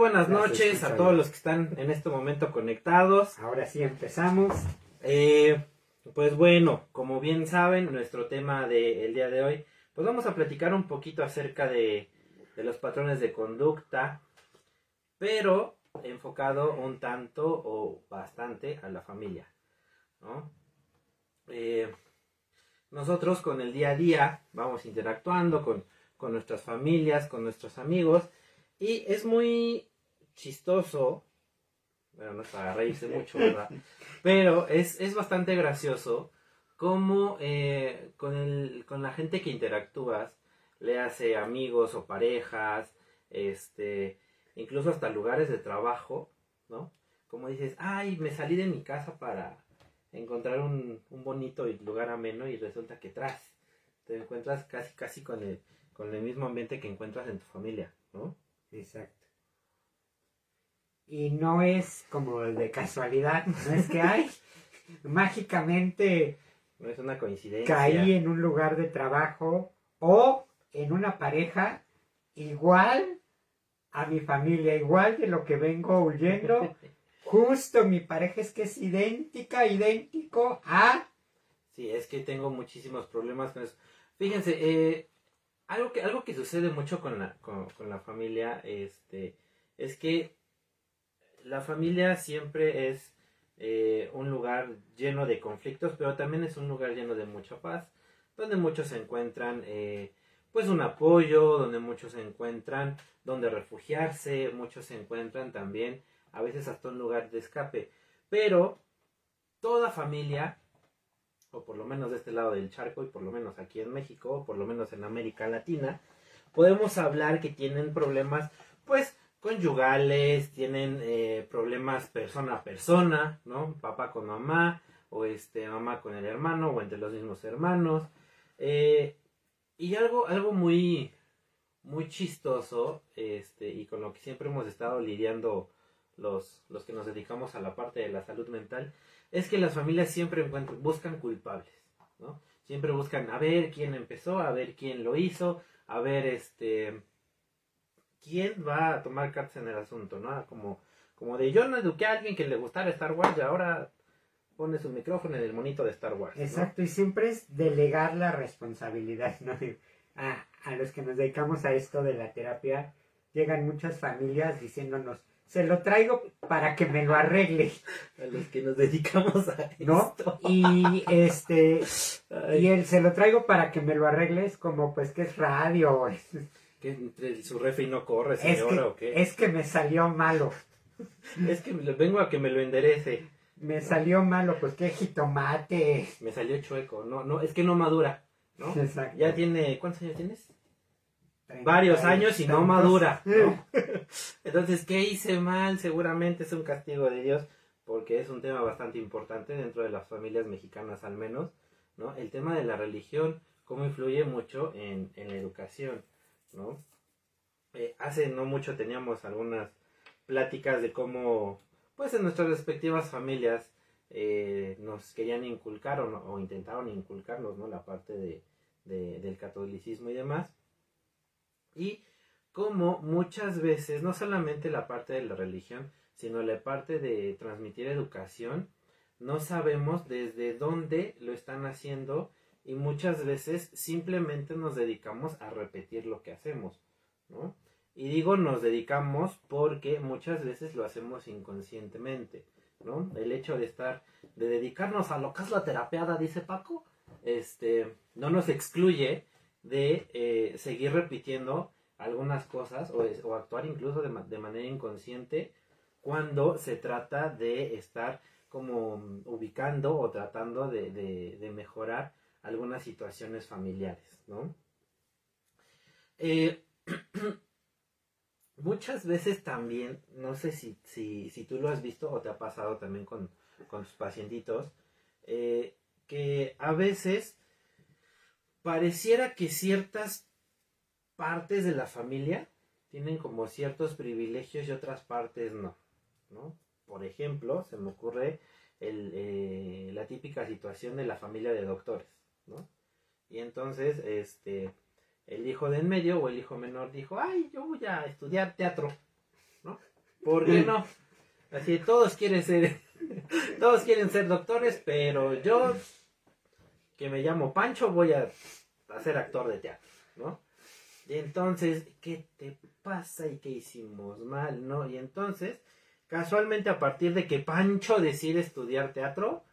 buenas noches a todos los que están en este momento conectados. Ahora sí empezamos. Eh, pues bueno, como bien saben, nuestro tema del día de hoy, pues vamos a platicar un poquito acerca de, de los patrones de conducta, pero enfocado un tanto o bastante a la familia, ¿no? Eh, nosotros con el día a día vamos interactuando con, con nuestras familias, con nuestros amigos, y es muy chistoso, bueno, no es para reírse mucho, ¿verdad? Pero es, es bastante gracioso cómo eh, con, el, con la gente que interactúas, le hace amigos o parejas, este, incluso hasta lugares de trabajo, ¿no? Como dices, ay, me salí de mi casa para encontrar un, un bonito lugar ameno y resulta que tras te encuentras casi casi con el, con el mismo ambiente que encuentras en tu familia, ¿no? Exacto. Y no es como de casualidad, no es que hay mágicamente No es una coincidencia. caí en un lugar de trabajo o en una pareja igual a mi familia, igual de lo que vengo huyendo. Justo mi pareja es que es idéntica, idéntico a... Sí, es que tengo muchísimos problemas con eso. Fíjense, eh, algo, que, algo que sucede mucho con la, con, con la familia este, es que la familia siempre es eh, un lugar lleno de conflictos, pero también es un lugar lleno de mucha paz, donde muchos se encuentran eh, pues un apoyo, donde muchos se encuentran donde refugiarse, muchos se encuentran también a veces hasta un lugar de escape. Pero toda familia o por lo menos de este lado del charco y por lo menos aquí en México, o por lo menos en América Latina, podemos hablar que tienen problemas, pues, conyugales, tienen eh, problemas persona a persona, ¿no? Papá con mamá, o este, mamá con el hermano, o entre los mismos hermanos. Eh, y algo, algo muy, muy chistoso, este, y con lo que siempre hemos estado lidiando los, los que nos dedicamos a la parte de la salud mental, es que las familias siempre encuentran, buscan culpables, ¿no? Siempre buscan a ver quién empezó, a ver quién lo hizo, a ver este quién va a tomar cartas en el asunto, ¿no? Como, como de yo no eduqué a alguien que le gustara Star Wars y ahora pone su micrófono en el monito de Star Wars. ¿no? Exacto, y siempre es delegar la responsabilidad, ¿no? A, a los que nos dedicamos a esto de la terapia, llegan muchas familias diciéndonos, se lo traigo para que me lo arregle, A los que nos dedicamos a ¿no? esto. Y este, Ay, y el se lo traigo para que me lo arregles como pues que es radio, es, que entre su refri no corre, es señora, o que, qué. es que me salió malo, Es que vengo a que me lo enderece. me salió malo, pues que jitomate. Me salió chueco. No, no, es que no madura, ¿no? Exacto. Ya tiene, ¿cuántos años tienes? Varios años y no madura. ¿no? Entonces, ¿qué hice mal? Seguramente es un castigo de Dios, porque es un tema bastante importante dentro de las familias mexicanas al menos, ¿no? El tema de la religión, cómo influye mucho en, en la educación, ¿no? Eh, hace no mucho teníamos algunas pláticas de cómo, pues en nuestras respectivas familias, eh, nos querían inculcar o, intentaron inculcarnos, ¿no? La parte de- del catolicismo y demás y como muchas veces, no solamente la parte de la religión, sino la parte de transmitir educación, no sabemos desde dónde lo están haciendo y muchas veces simplemente nos dedicamos a repetir lo que hacemos, ¿no? Y digo nos dedicamos porque muchas veces lo hacemos inconscientemente, ¿no? El hecho de estar, de dedicarnos a lo que es la terapeada, dice Paco, este, no nos excluye de eh, seguir repitiendo algunas cosas o, actuar incluso de, de manera inconsciente cuando se trata de estar como ubicando o tratando de- de mejorar algunas situaciones familiares, ¿no? Eh, muchas veces también, no sé si, si, si tú lo has visto o te ha pasado también con, con tus pacientitos, eh, que a veces pareciera que ciertas partes de la familia tienen como ciertos privilegios y otras partes no, ¿no? Por ejemplo, se me ocurre eh, la típica situación de la familia de doctores, ¿no? Y entonces, este, el hijo de en medio o el hijo menor dijo, ay, yo voy a estudiar teatro, ¿no? ¿Por qué no? Así, todos quieren ser, todos quieren ser doctores, pero yo, que me llamo Pancho, voy a, a ser actor de teatro, ¿no? Y entonces, ¿qué te pasa y qué hicimos mal, no? Y entonces, casualmente a partir de que Pancho decide estudiar teatro,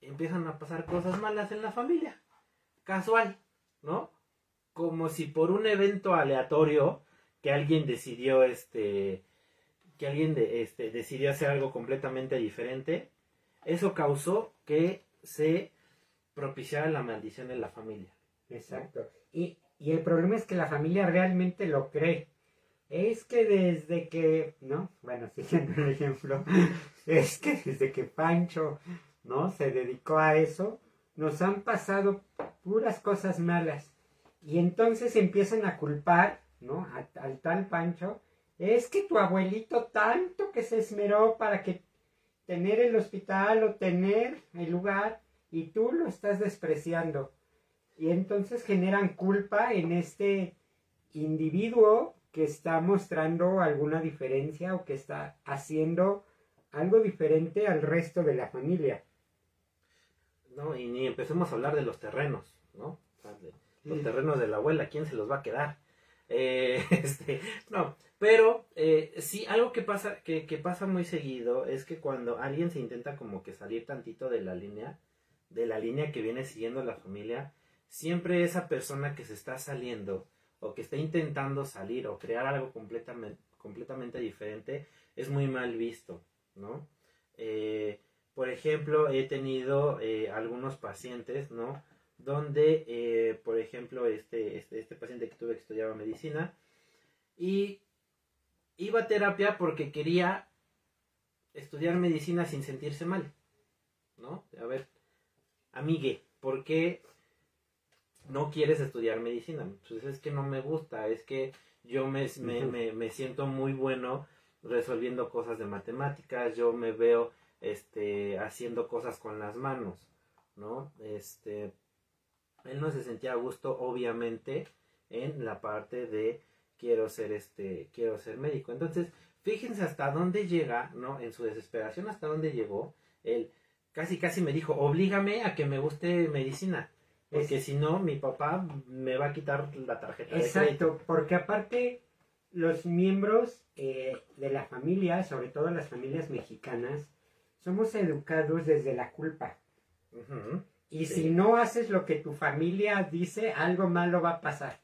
empiezan a pasar cosas malas en la familia. Casual, ¿no? Como si por un evento aleatorio que alguien decidió este que alguien de, este, decidió hacer algo completamente diferente, eso causó que se propiciara la maldición en la familia. Exacto. Y, y el problema es que la familia realmente lo cree. Es que desde que, ¿no? Bueno, siguiendo el ejemplo, es que desde que Pancho, ¿no? Se dedicó a eso, nos han pasado puras cosas malas. Y entonces empiezan a culpar, ¿no? al tal Pancho es que tu abuelito tanto que se esmeró para que tener el hospital o tener el lugar y tú lo estás despreciando. Y entonces generan culpa en este individuo que está mostrando alguna diferencia o que está haciendo algo diferente al resto de la familia. No, y ni empecemos a hablar de los terrenos, ¿no? los terrenos de la abuela, ¿quién se los va a quedar? Eh, este, no, pero eh, sí, algo que pasa, que, que, pasa muy seguido es que cuando alguien se intenta como que salir tantito de la línea, de la línea que viene siguiendo la familia, siempre esa persona que se está saliendo o que está intentando salir o crear algo completamente, completamente diferente es muy mal visto, ¿no? Eh, por ejemplo, he tenido algunos pacientes, ¿no? donde, eh, por ejemplo, este, este, este, paciente que tuve que estudiaba medicina, y iba a terapia porque quería estudiar medicina sin sentirse mal, ¿no? A ver, amigue, ¿por qué no quieres estudiar medicina? Pues es que no me gusta, es que yo me, me, me siento muy bueno resolviendo cosas de matemáticas, yo me veo este, haciendo cosas con las manos, ¿no? Este, él no se sentía a gusto, obviamente, en la parte de quiero ser este, quiero ser médico. Entonces, fíjense hasta dónde llega, ¿no? En su desesperación, hasta dónde llegó. Él casi, casi me dijo, oblígame a que me guste medicina. Porque si no, mi papá me va a quitar la tarjeta. Exacto, porque aparte los miembros eh, de la familia, sobre todo las familias mexicanas, somos educados desde la culpa. Y si no haces lo que tu familia dice, algo malo va a pasar.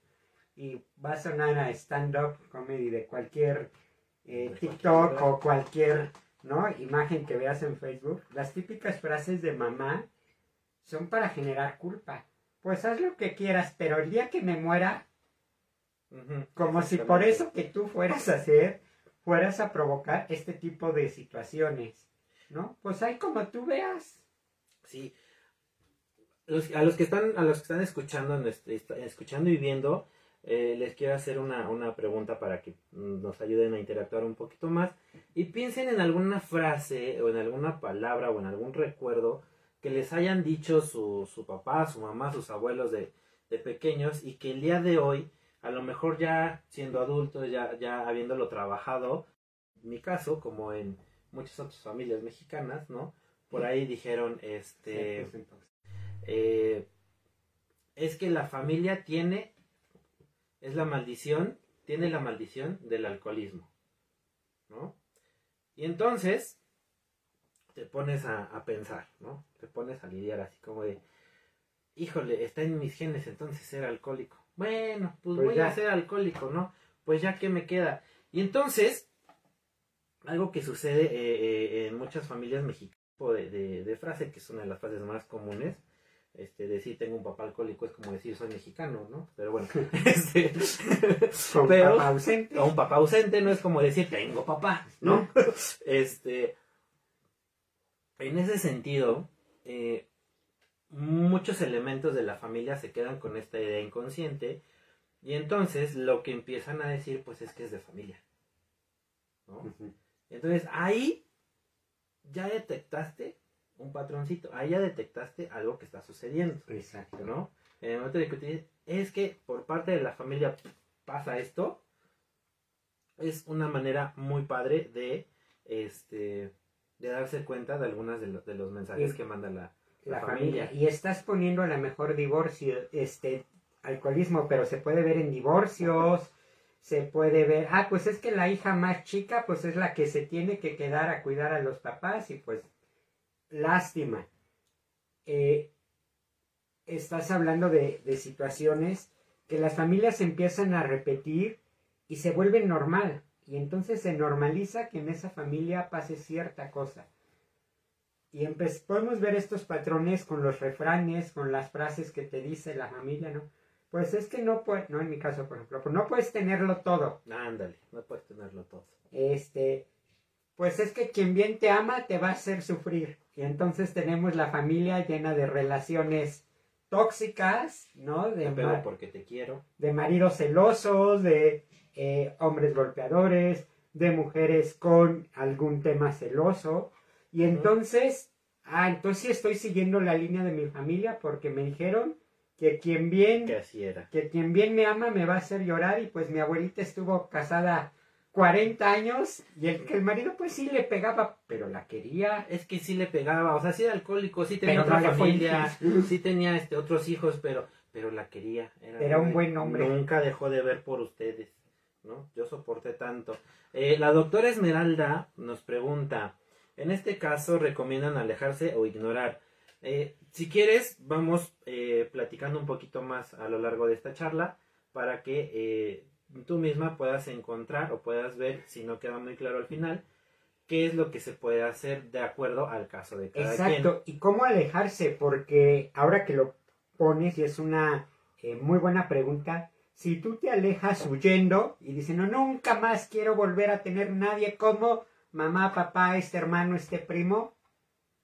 Y va a sonar a stand-up comedy de cualquier eh, TikTok o cualquier ¿no? imagen que veas en Facebook. Las típicas frases de mamá son para generar culpa. Pues haz lo que quieras, pero el día que me muera, como si por eso que tú fueras a hacer, fueras a provocar este tipo de situaciones, ¿no? Pues hay como tú veas. Sí, a los que están, a los que están escuchando, escuchando y viendo, eh, les quiero hacer una, pregunta para que nos ayuden a interactuar un poquito más. Y piensen en alguna frase, o en alguna palabra, o en algún recuerdo que les hayan dicho su, su papá, su mamá, sus abuelos de, de, pequeños, y que el día de hoy, a lo mejor ya siendo adultos, ya, ya habiéndolo trabajado, en mi caso, como en muchas otras familias mexicanas, ¿no? Por ahí dijeron, este. Pues, eh, es que la familia tiene, es la maldición, tiene la maldición del alcoholismo, ¿no? Y entonces te pones a, pensar, ¿no? Te pones a lidiar así como de, híjole, está en mis genes entonces ser alcohólico. Bueno, pues, pues voy a ser alcohólico, ¿no? Pues ya que me queda. Y entonces, algo que sucede eh, eh, en muchas familias mexicanas, de, de, frase, que es una de las frases más comunes, este, decir tengo un papá alcohólico es como decir soy mexicano, ¿no? Pero bueno, este, un papá ausente. un papá ausente no es como decir tengo papá, ¿no? este, en ese sentido, eh, muchos elementos de la familia se quedan con esta idea inconsciente y entonces lo que empiezan a decir pues es que es de familia, ¿no? Entonces ahí ya detectaste un patroncito. Ahí ya detectaste algo que está sucediendo. Exacto. ¿No? En el momento de que te es que por parte de la familia pasa esto, es una manera muy padre de, este, de darse cuenta de algunas de, de los mensajes que manda la, la, familia. Y estás poniendo a lo mejor divorcio, este, alcoholismo, pero se puede ver en divorcios, se puede ver, ah, pues es que la hija más chica, pues es la que se tiene que quedar a cuidar a los papás y pues, lástima. Eh, estás hablando de, de situaciones que las familias empiezan a repetir y se vuelven normal. Y entonces se normaliza que en esa familia pase cierta cosa. Y podemos ver estos patrones con los refranes, con las frases que te dice la familia, ¿no? Pues es que no puedes, no en mi caso, por ejemplo, no puedes tenerlo todo. Ándale, no puedes tenerlo todo. Este, pues es que quien bien te ama te va a hacer sufrir. Y entonces tenemos la familia llena de relaciones tóxicas, ¿no? De porque te quiero. De maridos celosos, de eh, hombres golpeadores, de mujeres con algún tema celoso. Y entonces, ah, entonces estoy siguiendo la línea de mi familia porque me dijeron que quien bien, que así era. que quien bien me ama me va a hacer llorar y pues mi abuelita estuvo casada 40 años y el que el marido pues sí le pegaba, pero la quería. Es que sí le pegaba, o sea, sí era alcohólico, sí tenía otra familia, sí tenía este otros hijos, pero pero la quería. Era, un buen hombre. Nunca dejó de ver por ustedes, ¿no? Yo soporté tanto. Eh, la doctora Esmeralda nos pregunta, en este caso recomiendan alejarse o ignorar. Eh, si quieres, vamos eh, platicando un poquito más a lo largo de esta charla para que eh, tú misma puedas encontrar o puedas ver, si no queda muy claro al final, qué es lo que se puede hacer de acuerdo al caso de cada Exacto, y cómo alejarse, porque ahora que lo pones, y es una eh, muy buena pregunta, si tú te alejas huyendo y dices, no, nunca más quiero volver a tener nadie como mamá, papá, este hermano, este primo,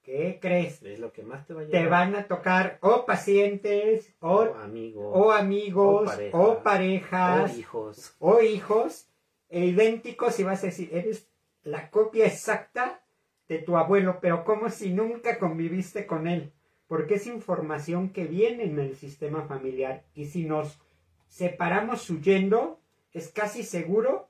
¿Qué crees? Es lo que más te va a Te van a tocar o pacientes, o, amigos, o, amigos, o, parejas, o hijos, o hijos e idénticos y vas a decir, eres la copia exacta de tu abuelo, pero como si nunca conviviste con él, porque es información que viene en el sistema familiar y si nos separamos huyendo, es casi seguro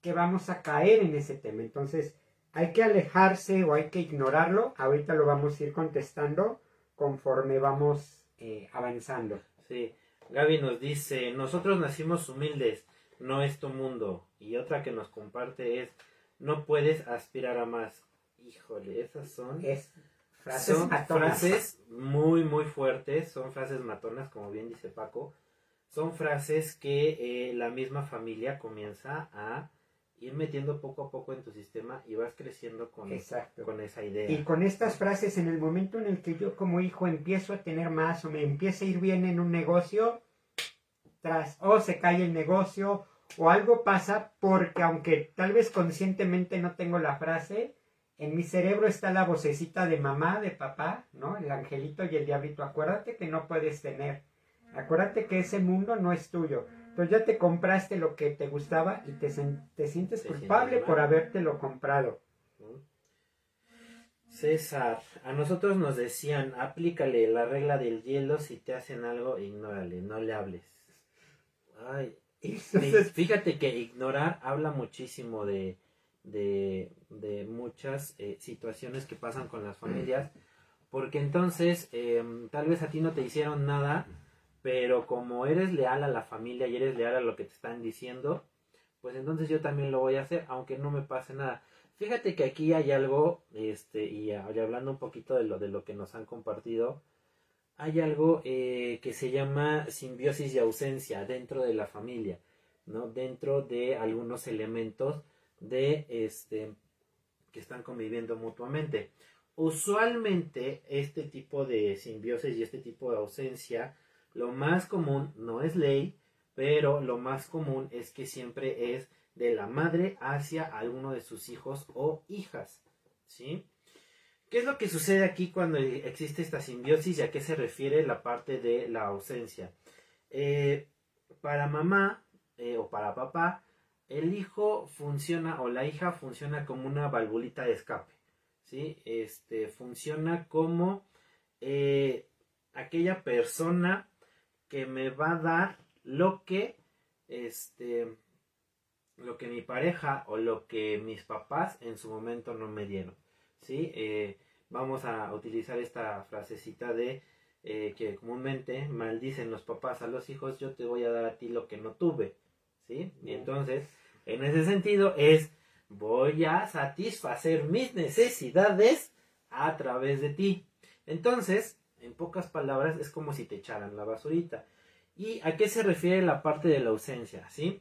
que vamos a caer en ese tema. Entonces, hay que alejarse o hay que ignorarlo. Ahorita lo vamos a ir contestando conforme vamos eh, avanzando. Sí, Gaby nos dice, nosotros nacimos humildes, no es tu mundo. Y otra que nos comparte es, no puedes aspirar a más. Híjole, esas son... Es frases son frases muy, muy fuertes, son frases matonas, como bien dice Paco. Son frases que eh, la misma familia comienza a ir metiendo poco a poco en tu sistema y vas creciendo con, con esa idea. Y con estas frases, en el momento en el que yo como hijo empiezo a tener más o me empieza a ir bien en un negocio, tras o se cae el negocio o algo pasa porque aunque tal vez conscientemente no tengo la frase, en mi cerebro está la vocecita de mamá, de papá, ¿no? El angelito y el diablito. Acuérdate que no puedes tener. Acuérdate que ese mundo no es tuyo. Entonces ya te compraste lo que te gustaba y te, te sientes culpable por habértelo comprado. César, a nosotros nos decían, aplícale la regla del hielo, si te hacen algo, ignórale, no le hables. Ay, fíjate que ignorar habla muchísimo de, de, de muchas eh, situaciones que pasan con las familias, porque entonces em, tal vez a ti no te hicieron nada, pero como eres leal a la familia y eres leal a lo que te están diciendo, pues entonces yo también lo voy a hacer, aunque no me pase nada. Fíjate que aquí hay algo, este, y hablando un poquito de lo, de lo que nos han compartido, hay algo eh, que se llama simbiosis y ausencia dentro de la familia, ¿no? Dentro de algunos elementos de este que están conviviendo mutuamente. Usualmente este tipo de simbiosis y este tipo de ausencia lo más común no es ley, pero lo más común es que siempre es de la madre hacia alguno de sus hijos o hijas. ¿Sí? ¿Qué es lo que sucede aquí cuando existe esta simbiosis y a qué se refiere la parte de la ausencia? Eh, para mamá eh, o para papá, el hijo funciona o la hija funciona como una valvulita de escape. ¿sí? Este, funciona como eh, aquella persona que me va a dar lo que este lo que mi pareja o lo que mis papás en su momento no me dieron. ¿sí? Eh, vamos a utilizar esta frasecita de eh, que comúnmente maldicen los papás a los hijos, yo te voy a dar a ti lo que no tuve. ¿sí? Y entonces, en ese sentido es, voy a satisfacer mis necesidades a través de ti. Entonces, en pocas palabras, es como si te echaran la basurita. ¿Y a qué se refiere la parte de la ausencia? ¿sí?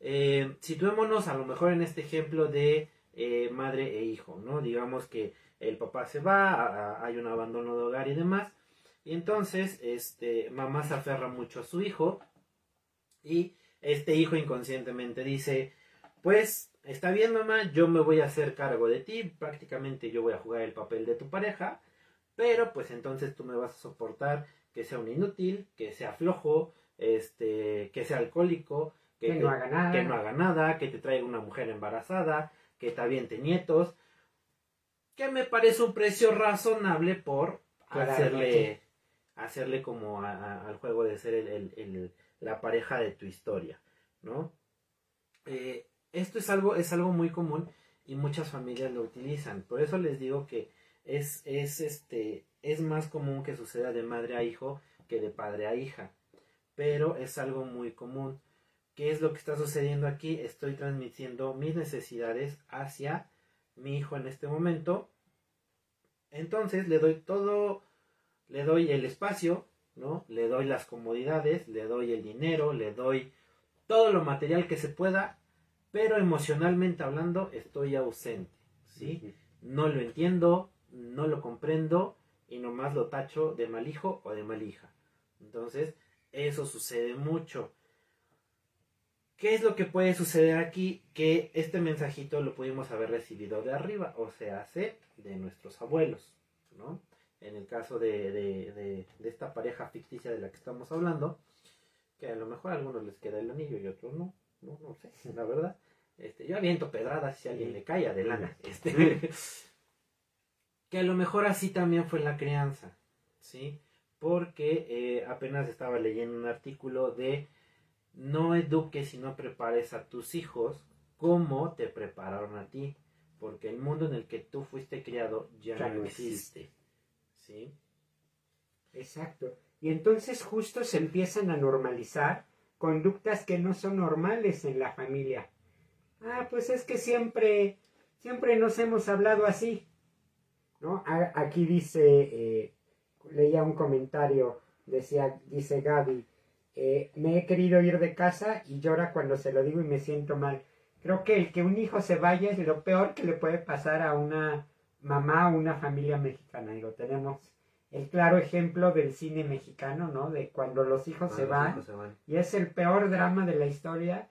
Eh, situémonos a lo mejor en este ejemplo de eh, madre e hijo, ¿no? Digamos que el papá se va, hay un abandono de hogar y demás, y entonces este, mamá se aferra mucho a su hijo y este hijo inconscientemente dice, pues está bien mamá, yo me voy a hacer cargo de ti, prácticamente yo voy a jugar el papel de tu pareja, pero pues entonces tú me vas a soportar que sea un inútil, que sea flojo, este, que sea alcohólico, que, no haga nada. que no haga nada, que te traiga una mujer embarazada, que te aviente nietos, que me parece un precio razonable por hacerle, hacerle como al juego de ser el, la pareja de tu historia, ¿no? Eh, esto es algo, es algo muy común y muchas familias lo utilizan. Por eso les digo que es, es, este, es más común que suceda de madre a hijo que de padre a hija. Pero es algo muy común. ¿Qué es lo que está sucediendo aquí? Estoy transmitiendo mis necesidades hacia mi hijo en este momento. Entonces le doy todo, le doy el espacio, ¿no? Le doy las comodidades, le doy el dinero, le doy todo lo material que se pueda, pero emocionalmente hablando estoy ausente, ¿sí? No lo entiendo, no lo comprendo y nomás lo tacho de mal hijo o de mal hija. Entonces, eso sucede mucho. ¿Qué es lo que puede suceder aquí? Que este mensajito lo pudimos haber recibido de arriba, o sea, de nuestros abuelos, ¿no? En el caso de, de, esta pareja ficticia de la que estamos hablando, que a lo mejor a algunos les queda el anillo y a otros no, no, no sé, la verdad. Este, yo aviento pedradas si alguien le cae adelante. Este, que a lo mejor así también fue la crianza, ¿sí? Porque eh, apenas estaba leyendo un artículo de no eduques y no prepares a tus hijos como te prepararon a ti, porque el mundo en el que tú fuiste criado ya, no existe. ¿Sí? Exacto. Y entonces justo se empiezan a normalizar conductas que no son normales en la familia. Ah, pues es que siempre, siempre nos hemos hablado así. ¿No? Aquí dice, eh, leía un comentario, decía, dice Gaby, eh, me he querido ir de casa y llora cuando se lo digo y me siento mal. Creo que el que un hijo se vaya es lo peor que le puede pasar a una mamá o una familia mexicana. Digo, tenemos el claro ejemplo del cine mexicano, ¿no? De cuando los hijos, se, van, Y es el peor drama de la historia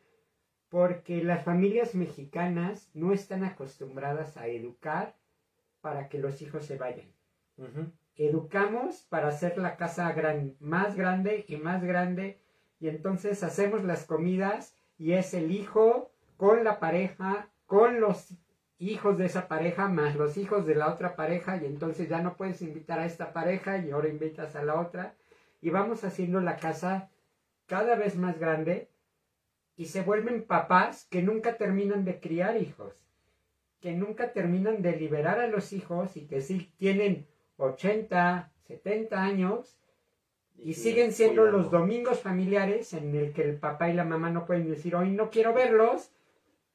porque las familias mexicanas no están acostumbradas a educar para que los hijos se vayan. Educamos para hacer la casa más grande y más grande y entonces hacemos las comidas y es el hijo con la pareja, con los hijos de esa pareja más los hijos de la otra pareja y entonces ya no puedes invitar a esta pareja y ahora invitas a la otra y vamos haciendo la casa cada vez más grande y se vuelven papás que nunca terminan de criar hijos, que nunca terminan de liberar a los hijos y que sí tienen 80, 70 años y, siguen siendo los domingos familiares en el que el papá y la mamá no pueden decir hoy no quiero verlos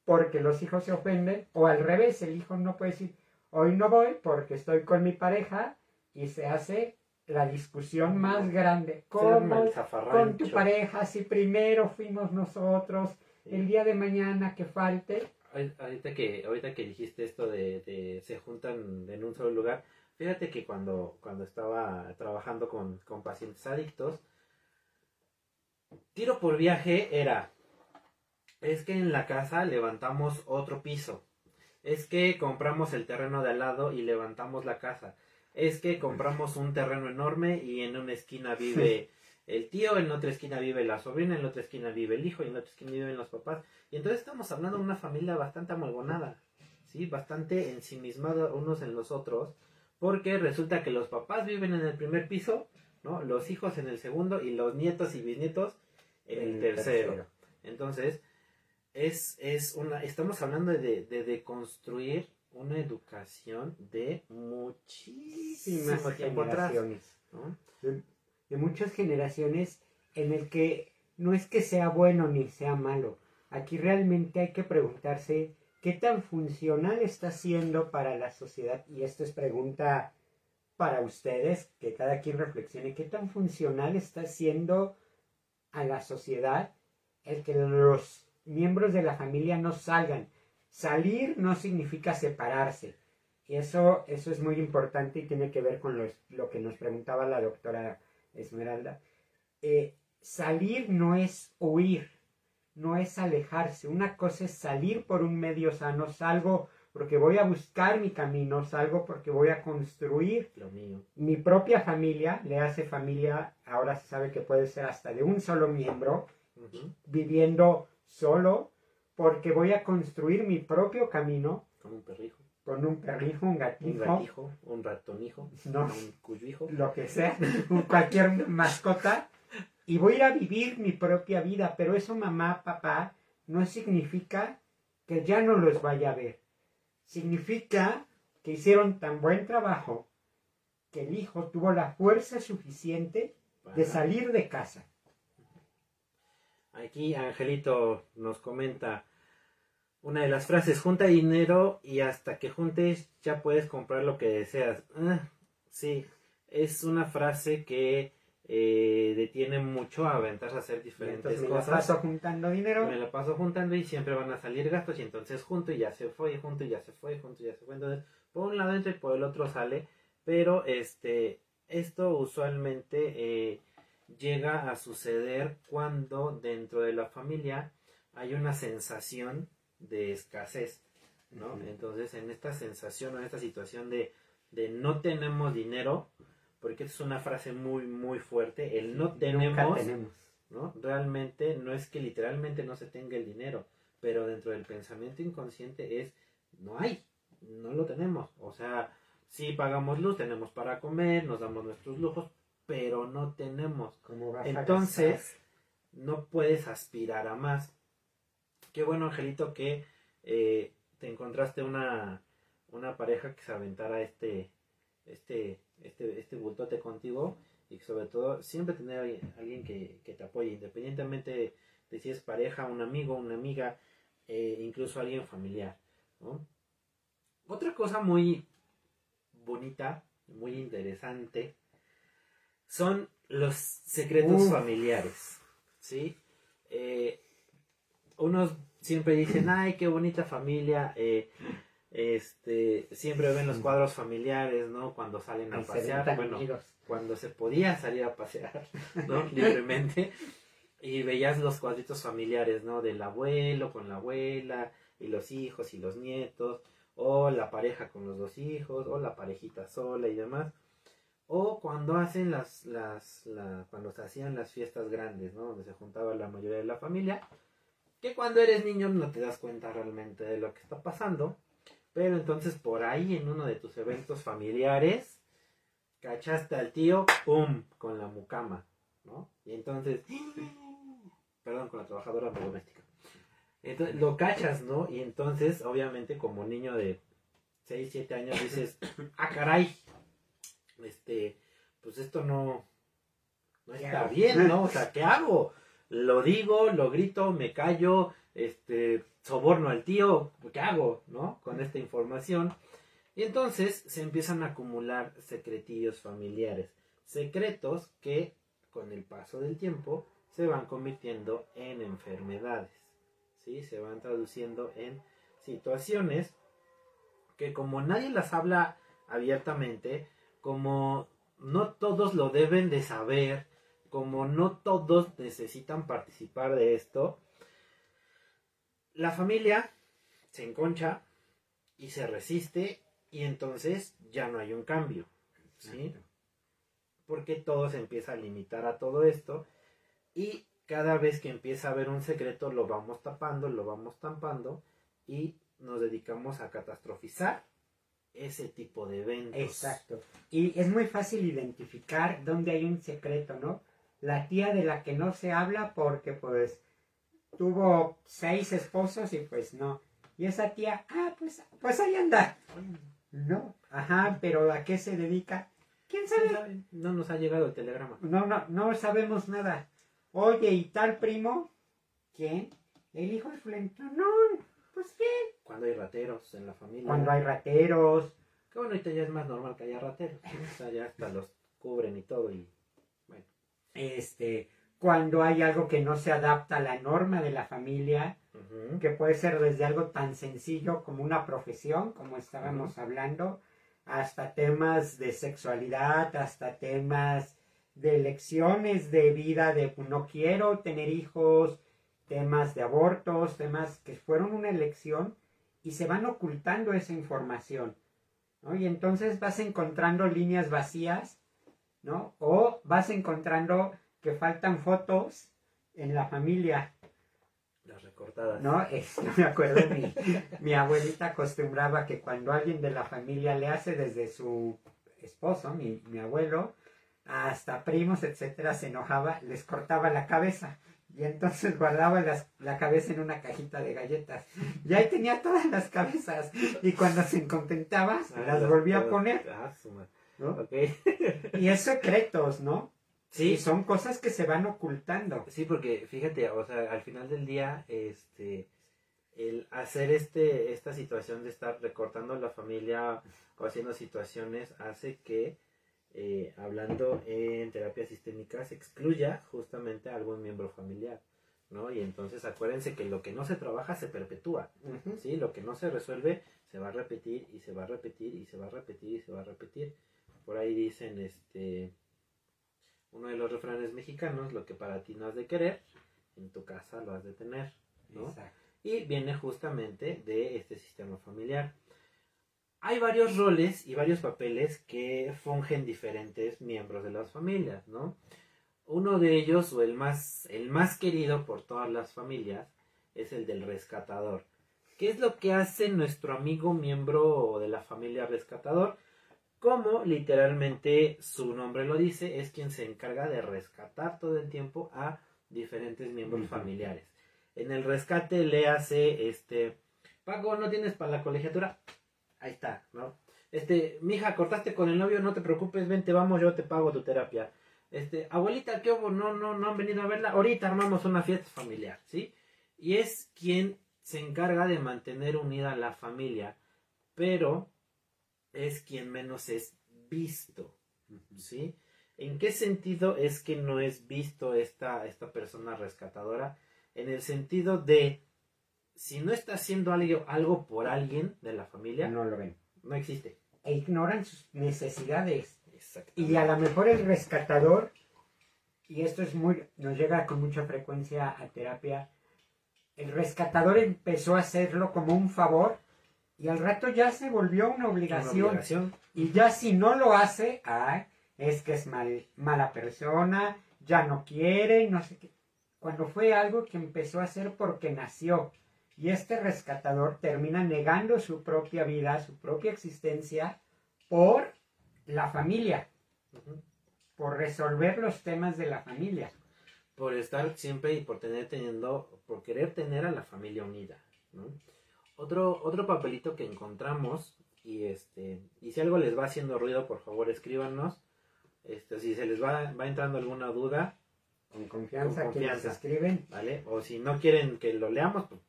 porque los hijos se ofenden o al revés, el hijo no puede decir hoy no voy porque estoy con mi pareja y se hace la discusión más grande. ¿Cómo con tu pareja si primero fuimos nosotros? El día de mañana que falte. Ahorita que, ahorita que dijiste esto de, se juntan en un solo lugar, Fíjate que cuando, cuando estaba trabajando con, pacientes adictos, tiro por viaje era, es que en la casa levantamos otro piso, es que compramos el terreno de al lado y levantamos la casa, es que compramos un terreno enorme y en una esquina vive el tío, en otra esquina vive la sobrina, en la otra esquina vive el hijo y en la otra esquina viven los papás. Y entonces estamos hablando de una familia bastante amalgonada, ¿sí? Bastante ensimismada unos en los otros porque resulta que los papás viven en el primer piso, ¿no? Los hijos en el segundo y los nietos y bisnietos en el, tercero. Entonces, es, es una, estamos hablando de, de, de construir una educación de muchísimas generaciones. De, muchas generaciones en el que no es que sea bueno ni sea malo. Aquí realmente hay que preguntarse qué tan funcional está siendo para la sociedad. Y esto es pregunta para ustedes, que cada quien reflexione, qué tan funcional está siendo a la sociedad el que los miembros de la familia no salgan. Salir no significa separarse. Y eso, eso es muy importante y tiene que ver con lo que nos preguntaba la doctora Esmeralda. Eh, salir no es huir, no es alejarse. Una cosa es salir por un medio sano, salgo porque voy a buscar mi camino, salgo porque voy a construir lo mío. Mi propia familia, le hace familia, ahora se sabe que puede ser hasta de un solo miembro, viviendo solo, porque voy a construir mi propio camino. Con un perrijo. Con un perrijo, un gatito. Un gatijo, un ratonijo, no, un cuyijo. Lo que sea, cualquier mascota. Y voy a ir a vivir mi propia vida, pero eso mamá, papá, no significa que ya no los vaya a ver. Significa que hicieron tan buen trabajo que el hijo tuvo la fuerza suficiente de salir de casa Aquí Angelito nos comenta una de las frases, junta dinero y hasta que juntes ya puedes comprar lo que deseas. Ah, sí, es una frase que eh, detiene mucho a aventarse a hacer diferentes cosas. Me la paso juntando dinero. Me la paso juntando y siempre van a salir gastos y entonces junto y ya se fue, y junto y ya se fue, y junto y ya se fue. Entonces, por un lado entra y por el otro sale. Pero este, esto usualmente... Eh, llega a suceder cuando dentro de la familia hay una sensación de escasez, ¿no? Entonces, en esta sensación o en esta situación de, de no tenemos dinero, porque es una frase muy, muy fuerte, el no tenemos, tenemos, ¿no? Realmente no es que literalmente no se tenga el dinero, pero dentro del pensamiento inconsciente es, no hay, no lo tenemos, o sea, si pagamos luz, tenemos para comer, nos damos nuestros lujos, pero no tenemos. Entonces, no puedes aspirar a más. Qué bueno, Angelito, que eh, te encontraste una, una pareja que se aventara este, este, este, este bultote contigo y sobre todo siempre tener a alguien, que, te apoye, independientemente de, si es pareja, un amigo, una amiga, eh, incluso alguien familiar. Otra cosa muy bonita, muy interesante, son los secretos familiares, ¿sí? Eh, unos siempre dicen, ay, qué bonita familia, eh, este, siempre ven los cuadros familiares, ¿no? Cuando salen a pasear, bueno, cuando se podía salir a pasear, ¿no? Libremente, y veías los cuadritos familiares, ¿no? Del abuelo con la abuela, y los hijos y los nietos, o la pareja con los dos hijos, o la parejita sola y demás o cuando hacen las, las cuando se hacían las fiestas grandes, ¿no? Donde se juntaba la mayoría de la familia, que cuando eres niño no te das cuenta realmente de lo que está pasando, pero entonces por ahí en uno de tus eventos familiares, cachaste al tío, ¡pum! con la mucama, ¿no? Y entonces, perdón, con la trabajadora doméstica. Entonces, lo cachas, ¿no? Y entonces, obviamente, como niño de 6, 7 años, dices, ¡ah, caray! este, pues esto no, no está bien, ¿no? O sea, ¿qué hago? Lo digo, lo grito, me callo, este, soborno al tío, ¿qué hago, no? Con esta información. Y entonces se empiezan a acumular secretillos familiares, secretos que con el paso del tiempo se van convirtiendo en enfermedades, ¿sí? Se van traduciendo en situaciones que como nadie las habla abiertamente, como no todos lo deben de saber, como no todos necesitan participar de esto, la familia se enconcha y se resiste y entonces ya no hay un cambio, ¿sí? Porque todo se empieza a limitar a todo esto y cada vez que empieza a haber un secreto lo vamos tapando, lo vamos tampando y nos dedicamos a catastrofizar ese tipo de eventos. Exacto. Y es muy fácil identificar dónde hay un secreto, ¿no? La tía de la que no se habla porque pues tuvo seis esposos y pues no. Y esa tía, ah, pues, pues ahí anda. No, ajá, pero ¿a qué se dedica? ¿Quién sabe? No nos ha llegado el telegrama. No, no, no sabemos nada. Oye, ¿y tal primo? ¿Quién? El hijo de Fulento. No, pues ¿quién? Cuando hay rateros en la familia. Cuando hay rateros. Que bueno, ahorita ya es más normal que haya rateros. ¿sí? O sea, ya hasta los cubren y todo y. Este, cuando hay algo que no se adapta a la norma de la familia, que puede ser desde algo tan sencillo como una profesión, como estábamos hablando, hasta temas de sexualidad, hasta temas de elecciones de vida, de no quiero tener hijos, temas de abortos, temas que fueron una elección y se van ocultando esa información. ¿no? Y entonces vas encontrando líneas vacías, ¿no? O vas encontrando que faltan fotos en la familia, Las recortadas. ¿no? Es- yo me acuerdo, mi, mi abuelita acostumbraba que cuando alguien de la familia le hace desde su esposo, mi, mi abuelo, hasta primos, etcétera, se enojaba, les cortaba la cabeza. Y entonces guardaba las- la cabeza en una cajita de galletas. Y ahí tenía todas las cabezas. Y cuando se contentaba, Ah, las volvía a poner. Ah. ¿No? Ok. Y es secretos, ¿no? Sí, Y son cosas que se van ocultando. Sí, porque fíjate, o sea, al final del día, este, el hacer este, esta situación de estar recortando la familia o haciendo situaciones hace que, eh, hablando en terapia sistémica, se excluya justamente a algún miembro familiar, ¿no? Y entonces acuérdense que lo que no se trabaja se perpetúa. ¿sí? Lo que no se resuelve se va a repetir y se va a repetir y se va a repetir y se va a repetir. Por ahí dicen, este, uno de los refranes mexicanos, lo que para ti no has de querer, en tu casa lo has de tener, ¿no? Exacto. Y viene justamente de este sistema familiar. Hay varios roles y varios papeles que fungen diferentes miembros de las familias, ¿no? Uno de ellos, o el más, el más querido por todas las familias, es el del rescatador. ¿Qué es lo que hace nuestro amigo miembro de la familia rescatador? Como literalmente su nombre lo dice, es quien se encarga de rescatar todo el tiempo a diferentes miembros familiares. En el rescate le hace este Paco, ¿no tienes para la colegiatura? Ahí está, ¿no? Este, mija, cortaste con el novio, no te preocupes, vente, vamos, yo te pago tu terapia. Este, abuelita, ¿qué hubo? No, no, no han venido a verla. Ahorita armamos una fiesta familiar, ¿sí? Y es quien se encarga de mantener unida la familia, pero es quien menos es visto, ¿sí? ¿En qué sentido es que no es visto esta, esta persona rescatadora? En el sentido de, si no está haciendo algo, algo por alguien de la familia, no, No lo ven. existe. E ignoran sus necesidades. Y a lo mejor el rescatador, y esto es muy, nos llega con mucha frecuencia a terapia, el rescatador empezó a hacerlo como un favor y al rato ya se volvió una Una obligación. Y ya si no lo hace, ay, es que es mal, mala persona, ya no quiere, no sé qué. Cuando fue algo que empezó a hacer porque nació. Y este rescatador termina negando su propia vida, su propia existencia, por la familia, por resolver los temas de la familia. por estar siempre y por tener teniendo por querer tener a la familia unida ¿no? Otro otro papelito que encontramos y este y si algo les va haciendo ruido por favor escríbanos este si se les va, va entrando alguna duda Con confianza, Con confianza. escriben. vale o si no quieren que lo leamos pues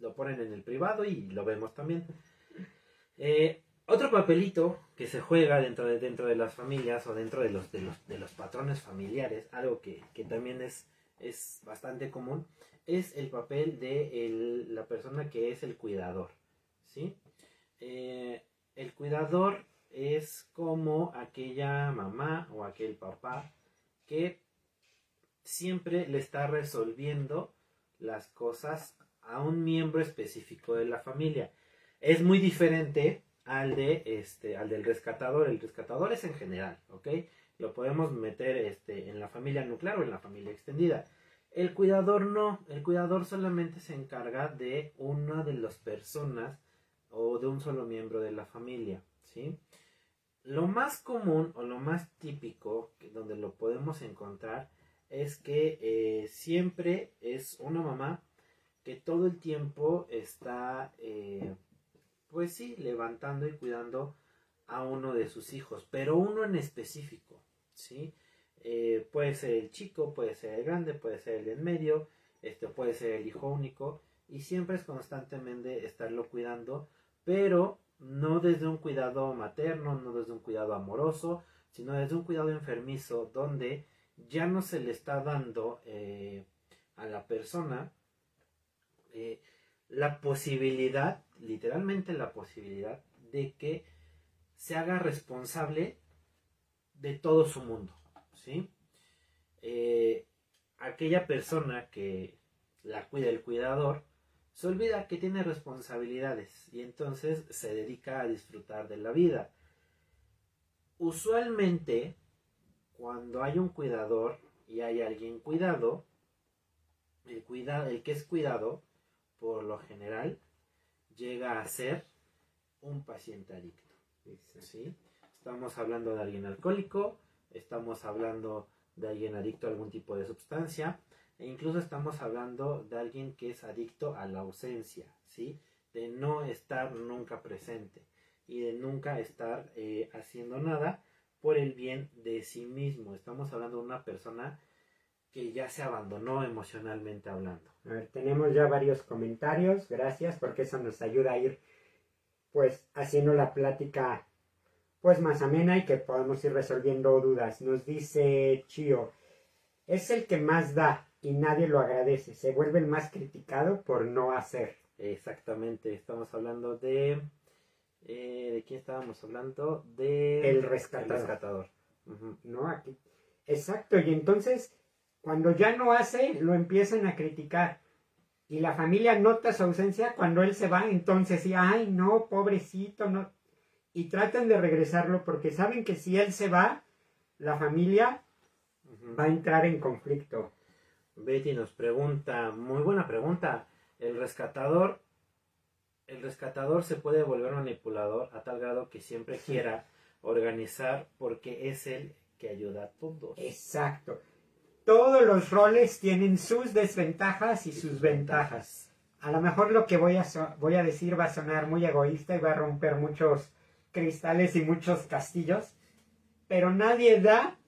lo ponen en el privado y lo vemos también Eh, otro papelito que se juega dentro de, dentro de las familias o dentro de los, de los, de los patrones familiares, algo que, que también es, es bastante común, es el papel de la persona que es el cuidador. ¿sí? Eh, el cuidador es como aquella mamá o aquel papá que siempre le está resolviendo las cosas a un miembro específico de la familia. Es muy diferente al de este al del rescatador. El rescatador es en general, ¿ok? Lo podemos meter este en la familia nuclear o en la familia extendida. El cuidador no, el cuidador solamente se encarga de una de las personas o de un solo miembro de la familia, ¿sí? Lo más común o lo más típico donde lo podemos encontrar es que eh, siempre es una mamá que todo el tiempo está, eh, pues sí, levantando y cuidando a uno de sus hijos, pero uno en específico, ¿sí? Eh, puede ser el chico, puede ser el grande, puede ser el en medio, este, puede ser el hijo único, y siempre es constantemente estarlo cuidando, pero no desde un cuidado materno, no desde un cuidado amoroso, sino desde un cuidado enfermizo, donde ya no se le está dando eh, a la persona eh, la posibilidad, literalmente la posibilidad, de que se haga responsable de todo su mundo, ¿sí? Eh, aquella persona que la cuida el cuidador, se olvida que tiene responsabilidades y entonces se dedica a disfrutar de la vida. Usualmente, cuando hay un cuidador y hay alguien cuidado, el, cuida, el que es cuidado, por lo general, llega a ser un paciente adicto. ¿sí? Estamos hablando de alguien alcohólico, estamos hablando de alguien adicto a algún tipo de sustancia, e incluso estamos hablando de alguien que es adicto a la ausencia, ¿sí? De no estar nunca presente y de nunca estar eh, haciendo nada por el bien de sí mismo. Estamos hablando de una persona que ya se abandonó emocionalmente hablando. A ver, tenemos ya varios comentarios, gracias, porque eso nos ayuda a ir pues haciendo la plática pues más amena y que podamos ir resolviendo dudas. Nos dice Chio, es el que más da y nadie lo agradece, se vuelve el más criticado por no hacer. Exactamente, estamos hablando de... Eh, ¿De quién estábamos hablando? De... El rescatador. No, aquí. Exacto, y entonces cuando ya no hace, lo empiezan a criticar. Y la familia nota su ausencia cuando él se va, entonces sí, ay, no, pobrecito, no. Y tratan de regresarlo porque saben que si él se va, la familia va a entrar en conflicto. Betty nos pregunta, muy buena pregunta, el rescatador, el rescatador se puede volver manipulador a tal grado que siempre quiera organizar porque es el que ayuda a todos. Exacto todos los roles tienen sus desventajas y sus ventajas. A lo mejor lo que voy a, voy a decir va a sonar muy egoísta y va a romper muchos cristales y muchos castillos, pero nadie da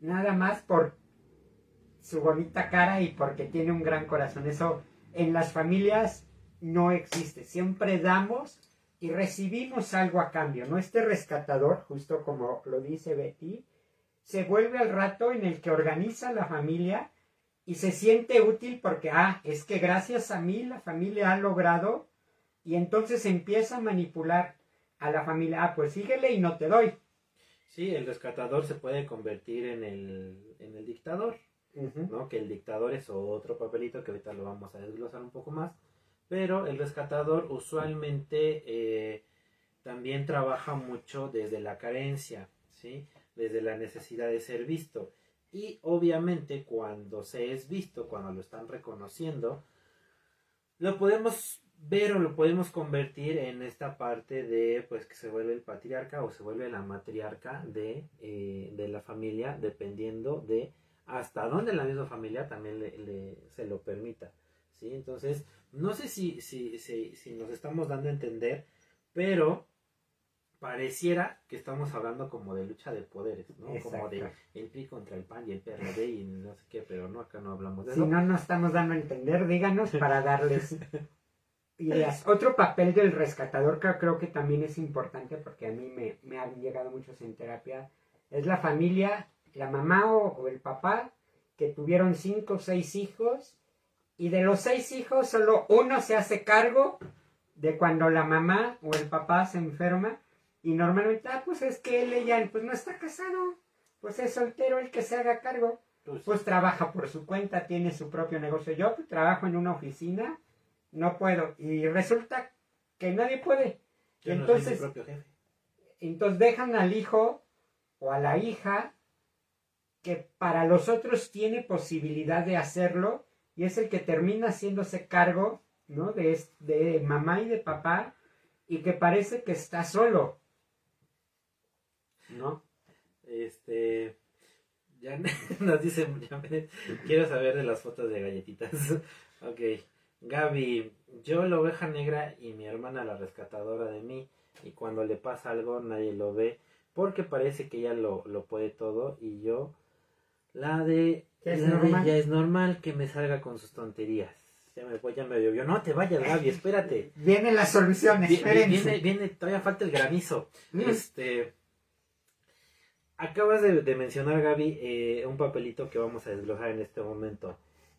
nada más por su bonita cara y porque tiene un gran corazón. Eso en las familias no existe. Siempre damos y recibimos algo a cambio. No este rescatador, justo como lo dice Betty, se vuelve al rato en el que organiza la familia y se siente útil porque, ah, es que gracias a mí la familia ha logrado y entonces empieza a manipular a la familia, ah, pues síguele y no te doy. Sí, el rescatador se puede convertir en el, en el dictador, ¿no? Que el dictador es otro papelito que ahorita lo vamos a desglosar un poco más, pero el rescatador usualmente eh, también trabaja mucho desde la carencia, ¿sí? desde la necesidad de ser visto. Y obviamente cuando se es visto, cuando lo están reconociendo, lo podemos ver o lo podemos convertir en esta parte de pues que se vuelve el patriarca o se vuelve la matriarca de, eh, de la familia dependiendo de hasta dónde la misma familia también le, se lo permita ¿sí? entonces no sé si, si, si, si nos estamos dando a entender pero pareciera que estamos hablando como de lucha de poderes, ¿no? Como de el PRI contra el PAN y el PRD y no sé qué, pero no, acá no hablamos de eso. Si no nos estamos dando a entender, díganos para darles ideas. Otro papel del rescatador que creo que también es importante porque a mí me, me han llegado muchos en terapia, es la familia, la mamá o, el papá que tuvieron cinco o seis hijos y de los seis hijos solo uno se hace cargo de cuando la mamá o el papá se enferma y normalmente, ah, pues es que él, ella, pues no está casado, pues es soltero el que se haga cargo. Pues, pues trabaja por su cuenta, tiene su propio negocio. Yo pues, trabajo en una oficina, no puedo. Y resulta que nadie puede. entonces, entonces dejan al hijo o a la hija que para los otros tiene posibilidad de hacerlo y es el que termina haciéndose cargo, ¿no? De, de mamá y de papá y que parece que está solo. ¿no? Este, Ya nos dice, quiero saber de las fotos de galletitas. ok. Gaby, yo la oveja negra y mi hermana la rescatadora de mí. Y cuando le pasa algo nadie lo ve. Porque parece que ella lo, lo puede todo. Y yo, la de... ¿Es la de normal? es normal que me salga con sus tonterías. Ya me voy, ya me llovió. No te vayas, Gaby, espérate. Viene la solución, espérense. Viene, viene, todavía falta el granizo. Mm. Este. Acabas de, de mencionar, Gaby, eh, un papelito que vamos a desglosar en este momento.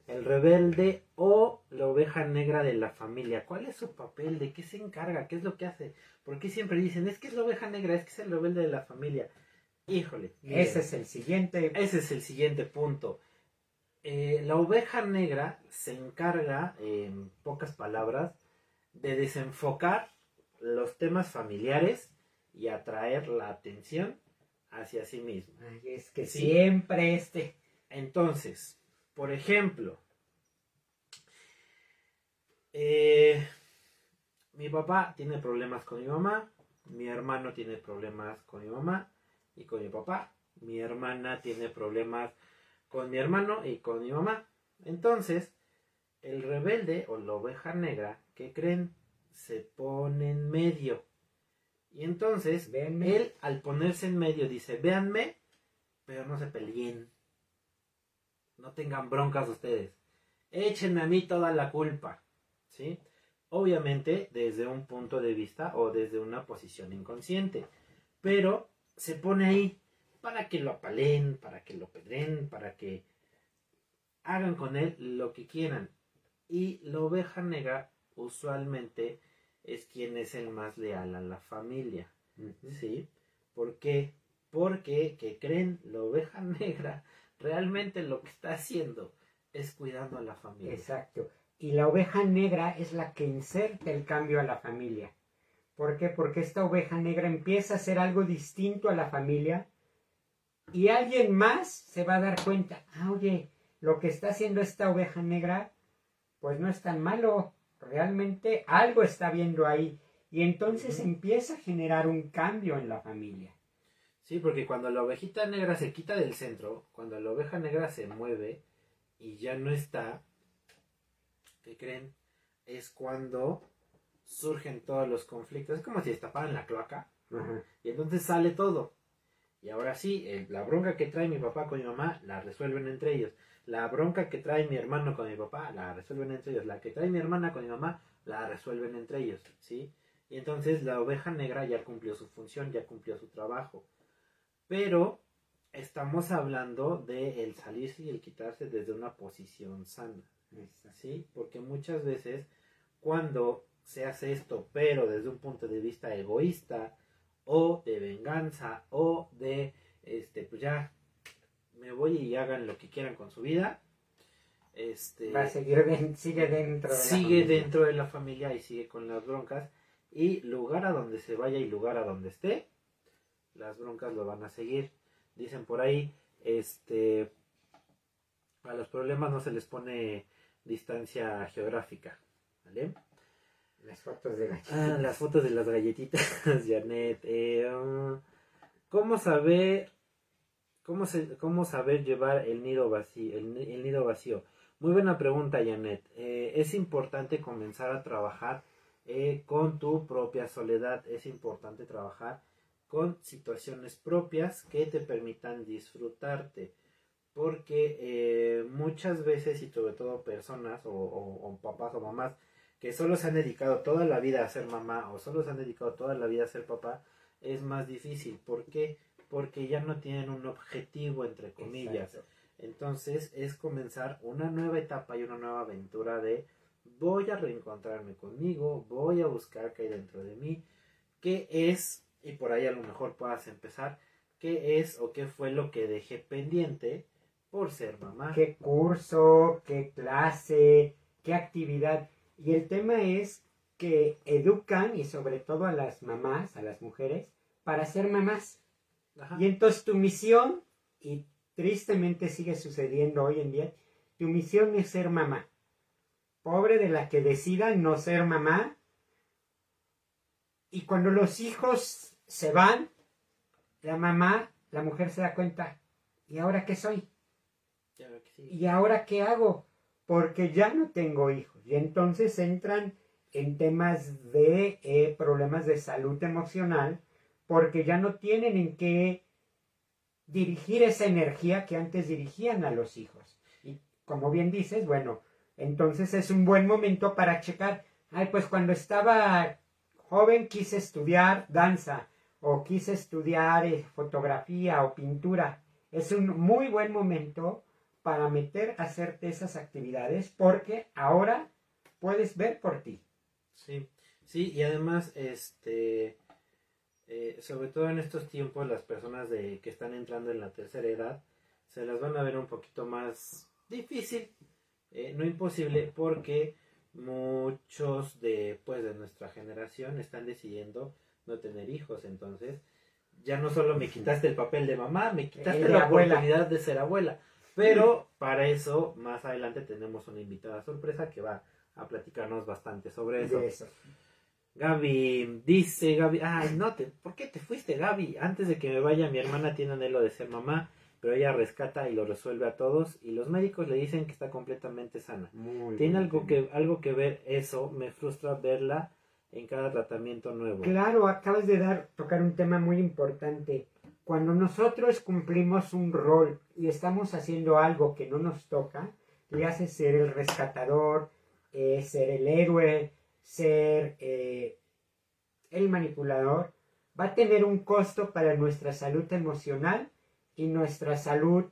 El rebelde o la oveja negra de la familia. ¿Cuál es su papel? ¿De qué se encarga? ¿Qué es lo que hace? ¿Por qué siempre dicen, es que es la oveja negra, es que es el rebelde de la familia? Híjole. Ese es el siguiente. Ese es el siguiente punto. Eh, la oveja negra se encarga, en pocas palabras, de desenfocar los temas familiares y atraer la atención hacia sí mismo. Ay, es que Sí. siempre este. Entonces, por ejemplo, eh, mi papá tiene problemas con mi mamá, mi hermano tiene problemas con mi mamá y con mi papá, mi hermana tiene problemas con mi hermano y con mi mamá. Entonces, el rebelde o la oveja negra, ¿qué creen? Se pone en medio. Y entonces, Véanme. él al ponerse en medio dice, véanme, pero no se peleen. No tengan broncas ustedes. Échenme a mí toda la culpa. ¿Sí? Obviamente desde un punto de vista o desde una posición inconsciente. Pero se pone ahí para que lo apalen, para que lo pedren, para que hagan con él lo que quieran. Y la oveja negra usualmente es quien es el más leal a la familia. ¿Sí? ¿Por qué? Porque, que creen? La oveja negra realmente lo que está haciendo es cuidando a la familia. Exacto. Y la oveja negra es la que inserta el cambio a la familia. ¿Por qué? Porque esta oveja negra empieza a hacer algo distinto a la familia y alguien más se va a dar cuenta, ah, oye, lo que está haciendo esta oveja negra, pues no es tan malo, realmente algo está viendo ahí. Y entonces empieza a generar un cambio en la familia. Sí, porque cuando la ovejita negra se quita del centro, cuando la oveja negra se mueve y ya no está, ¿qué creen? Es cuando surgen todos los conflictos. Es como si destaparan la cloaca y entonces sale todo. Y ahora sí, el- la bronca que trae mi papá con mi mamá la resuelven entre ellos. La bronca que trae mi hermano con mi papá la resuelven entre ellos. La que trae mi hermana con mi mamá la resuelven entre ellos, ¿sí? Y entonces la oveja negra ya cumplió su función, ya cumplió su trabajo. Pero estamos hablando de el salirse y el quitarse desde una posición sana. ¿sí? Porque muchas veces cuando se hace esto, pero desde un punto de vista egoísta o de venganza o de, este, pues ya me voy y hagan lo que quieran con su vida, este, Va a seguir, sigue dentro de sigue dentro de la familia y sigue con las broncas y lugar a donde se vaya y lugar a donde esté, las broncas lo van a seguir. Dicen por ahí, este, a los problemas no se les pone distancia geográfica, ¿vale? Las fotos de galletas. Ah, las fotos de las galletitas, Janet. Eh, um, ¿Cómo saber cómo, se, cómo saber llevar el nido vacío? El nido vacío. Muy buena pregunta, Janet. Eh, es importante comenzar a trabajar eh, con tu propia soledad. Es importante trabajar con situaciones propias que te permitan disfrutarte. Porque eh, muchas veces, y sobre todo personas o, o- o papás o mamás, que solo se han dedicado toda la vida a ser mamá o solo se han dedicado toda la vida a ser papá, es más difícil. ¿Por qué? Porque ya no tienen un objetivo, entre comillas. Exacto. Entonces es comenzar una nueva etapa y una nueva aventura de voy a reencontrarme conmigo, voy a buscar qué hay dentro de mí, qué es, y por ahí a lo mejor puedas empezar, qué es o qué fue lo que dejé pendiente por ser mamá. qué curso, qué clase, qué actividad. Y el tema es que educan, y sobre todo a las mamás, a las mujeres, para ser mamás. Ajá. Y entonces tu misión, y tristemente sigue sucediendo hoy en día, tu misión es ser mamá. Pobre de la que decida no ser mamá. Y cuando los hijos se van, la mamá, la mujer se da cuenta, ¿y ahora qué soy? ¿Y ahora qué hago? Porque ya no tengo hijos. Y entonces entran en temas de eh, problemas de salud emocional, porque ya no tienen en qué dirigir esa energía que antes dirigían a los hijos. Y como bien dices, bueno, entonces es un buen momento para checar. Ay, pues cuando estaba joven quise estudiar danza o quise estudiar eh, fotografía o pintura. Es un muy buen momento para meter a hacerte esas actividades porque ahora puedes ver por ti. Sí, sí, y además, este, eh, sobre todo en estos tiempos, las personas de, que están entrando en la tercera edad se las van a ver un poquito más difícil, eh, no imposible, porque muchos de, pues, de nuestra generación están decidiendo no tener hijos, entonces ya no solo me quitaste el papel de mamá, me quitaste Eh, la abuela. oportunidad de ser abuela. Pero para eso, más adelante tenemos una invitada sorpresa que va a platicarnos bastante sobre eso. De eso. Gaby, dice Gaby, ay, no, te, ¿por qué te fuiste, Gaby? Antes de que me vaya, mi hermana tiene anhelo de ser mamá, pero ella rescata y lo resuelve a todos y los médicos le dicen que está completamente sana. Muy Tiene bien. algo que, algo que ver eso, me frustra verla en cada tratamiento nuevo. Claro, acabas de dar, tocar un tema muy importante. Cuando nosotros cumplimos un rol y estamos haciendo algo que no nos toca, le hace ser el rescatador, eh, ser el héroe, ser eh, el manipulador, va a tener un costo para nuestra salud emocional y nuestra salud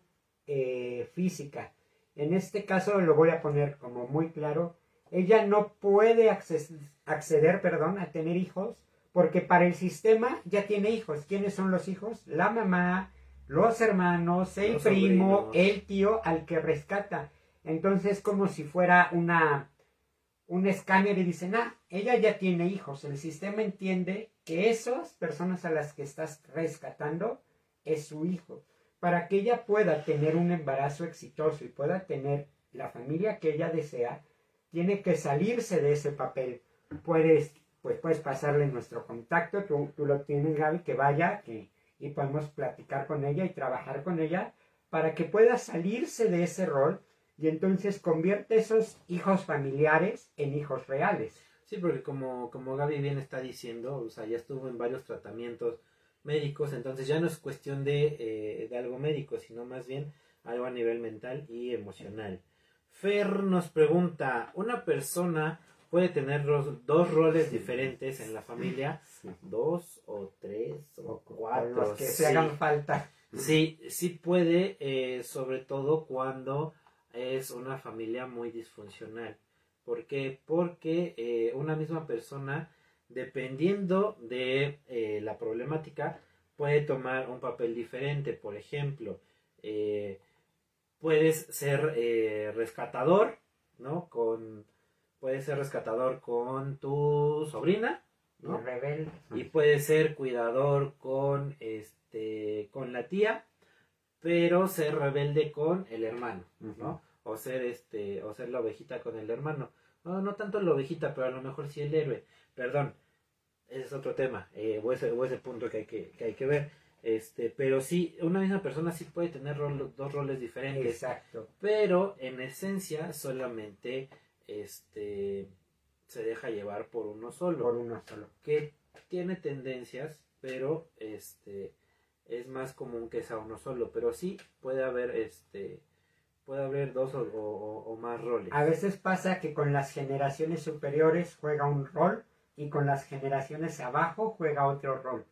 eh, física. En este caso lo voy a poner como muy claro. Ella no puede acces- acceder perdón, a tener hijos porque para el sistema ya tiene hijos. ¿Quiénes son los hijos? La mamá, los hermanos, el Los primo, sobrinos. el tío al que rescata. Entonces como si fuera una un escáner y dicen, ah, ella ya tiene hijos. El sistema entiende que esas personas a las que estás rescatando es su hijo. Para que ella pueda tener un embarazo exitoso y pueda tener la familia que ella desea, tiene que salirse de ese papel. Puedes, pues puedes pasarle nuestro contacto, tú, tú lo tienes, Gaby, que vaya, que, y podemos platicar con ella y trabajar con ella para que pueda salirse de ese rol y entonces convierte esos hijos familiares en hijos reales. Sí, porque como, como Gaby bien está diciendo, o sea, ya estuvo en varios tratamientos médicos, entonces ya no es cuestión de, eh, de algo médico, sino más bien algo a nivel mental y emocional. Fer nos pregunta, ¿una persona puede tener dos roles diferentes en la familia? ¿Dos o tres o cuatro? los que Sí. se hagan falta. Sí, sí puede, eh, sobre todo cuando es una familia muy disfuncional. ¿Por qué? Porque eh, una misma persona, dependiendo de eh, la problemática, puede tomar un papel diferente. Por ejemplo, puedes ser rescatador, ¿no? Con, puedes ser rescatador con tu sobrina, ¿no? Rebelde. y puede ser cuidador con este con la tía pero ser rebelde con el hermano no o ser este o ser la ovejita con el hermano no no tanto la ovejita pero a lo mejor sí el héroe perdón ese es otro tema eh, o, ese, o ese punto que hay que, que hay que ver este pero sí una misma persona sí puede tener rol- dos roles diferentes Exacto. pero en esencia solamente este se deja llevar por uno solo Por uno solo. que tiene tendencias, pero este es más común que sea uno solo, pero sí puede haber este puede haber dos o, o- o más roles. A veces pasa que con las generaciones superiores juega un rol y con las generaciones abajo juega otro rol,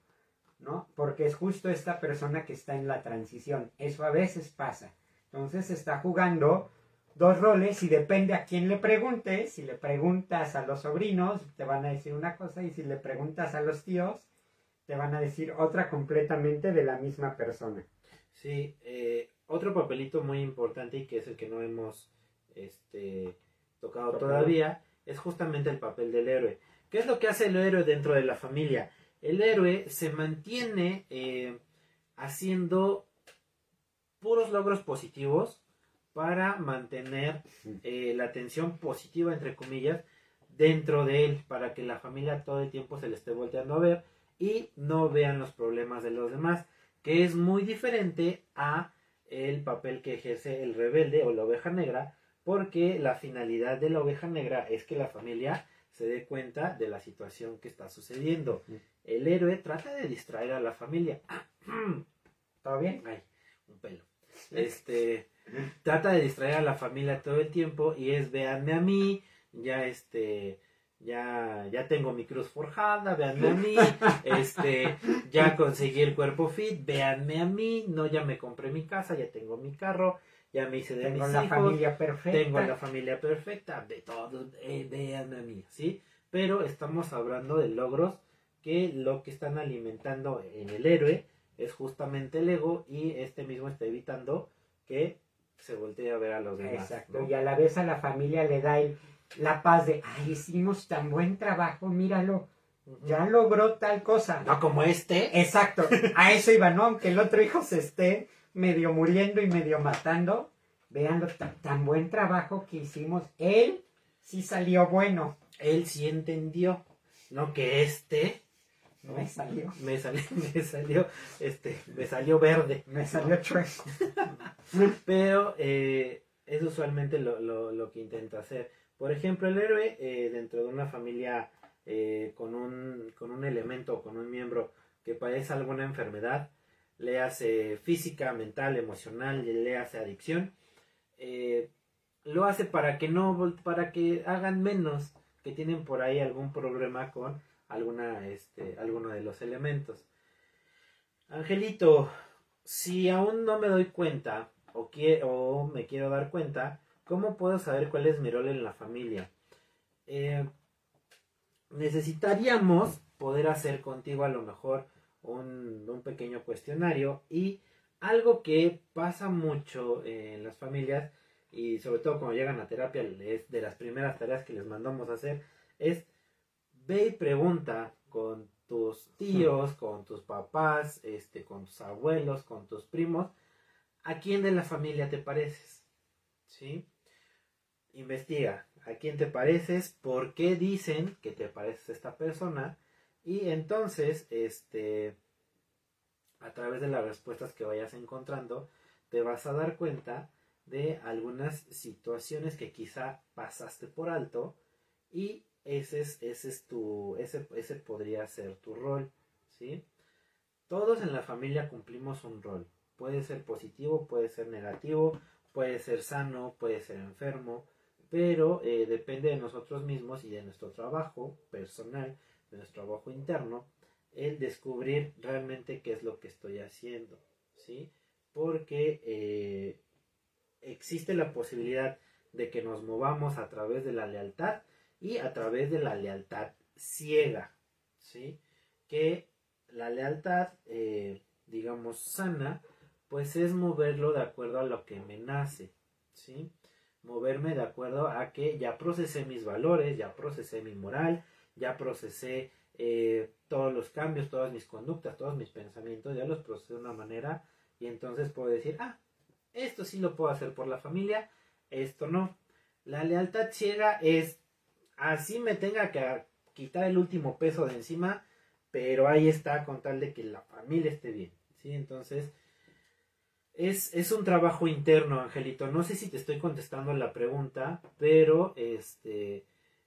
¿no? Porque es justo esta persona que está en la transición. Eso a veces pasa. Entonces está jugando dos roles y depende a quién le preguntes. Si le preguntas a los sobrinos, te van a decir una cosa y si le preguntas a los tíos, te van a decir otra completamente de la misma persona. Sí, eh, otro papelito muy importante y que es el que no hemos este tocado Tocado. todavía es justamente el papel del héroe. ¿Qué es lo que hace el héroe dentro de la familia? El héroe se mantiene eh, haciendo puros logros positivos para mantener eh, la atención positiva, entre comillas, dentro de él, para que la familia todo el tiempo se le esté volteando a ver y no vean los problemas de los demás, que es muy diferente a el papel que ejerce el rebelde o la oveja negra, porque la finalidad de la oveja negra es que la familia se dé cuenta de la situación que está sucediendo. El héroe trata de distraer a la familia. ¿Todo bien? Ay, un pelo. Este trata de distraer a la familia todo el tiempo y es véanme a mí, ya este ya, ya tengo mi cruz forjada, véanme a mí, este, ya conseguí el cuerpo fit, véanme a mí, no, ya me compré mi casa, ya tengo mi carro, ya me hice de Tengo mis la hijos, familia perfecta. tengo la familia perfecta, de todo, eh, véanme a mí, ¿sí? Pero estamos hablando de logros que lo que están alimentando en el héroe es justamente el ego y este mismo está evitando que se voltee a ver a los demás. Exacto. ¿no? Y a la vez a la familia le da el- la paz de, ay, hicimos tan buen trabajo, míralo, ya logró tal cosa. No como este. Exacto, a eso iba, ¿no? Aunque el otro hijo se esté medio muriendo y medio matando, véanlo, tan, tan buen trabajo que hicimos. Él sí salió bueno. él sí entendió, no que este ¿no? Me salió. me salió, me salió, este, me salió verde. Me salió chueco. Pero eh, es usualmente lo, lo, lo que intenta hacer. Por ejemplo, el héroe eh, dentro de una familia eh, con, un, con un elemento, con un miembro que padece alguna enfermedad, le hace física, mental, emocional, le hace adicción, eh, lo hace para que no, para que hagan menos que tienen por ahí algún problema con alguna, este, alguno de los elementos. Angelito, si aún no me doy cuenta o, o me quiero dar cuenta, ¿cómo puedo saber cuál es mi rol en la familia? Eh, necesitaríamos poder hacer contigo a lo mejor un, un pequeño cuestionario y algo que pasa mucho en las familias y sobre todo cuando llegan a terapia es de las primeras tareas que les mandamos a hacer es ve y pregunta con tus tíos, con tus papás, este, con tus abuelos, con tus primos, ¿a quién de la familia te pareces? ¿Sí? Investiga a quién te pareces, por qué dicen que te pareces a esta persona y entonces, este, a través de las respuestas que vayas encontrando, te vas a dar cuenta de algunas situaciones que quizá pasaste por alto y ese es, ese es tu, ese, ese podría ser tu rol, ¿sí? Todos en la familia cumplimos un rol. Puede ser positivo, puede ser negativo, puede ser sano, puede ser enfermo, pero eh, depende de nosotros mismos y de nuestro trabajo personal, de nuestro trabajo interno, el descubrir realmente qué es lo que estoy haciendo, ¿sí? Porque eh, existe la posibilidad de que nos movamos a través de la lealtad y a través de la lealtad ciega, ¿sí? Que la lealtad, eh, digamos, sana, pues es moverlo de acuerdo a lo que me nace, ¿sí? Moverme de acuerdo a que ya procesé mis valores, ya procesé mi moral, ya procesé eh, todos los cambios, todas mis conductas, todos mis pensamientos, ya los procesé de una manera y entonces puedo decir, ah, esto sí lo puedo hacer por la familia, esto no. La lealtad ciega es así me tenga que quitar el último peso de encima, pero ahí está con tal de que la familia esté bien, ¿sí? Entonces, es, es un trabajo interno, Angelito. No sé si te estoy contestando la pregunta, pero este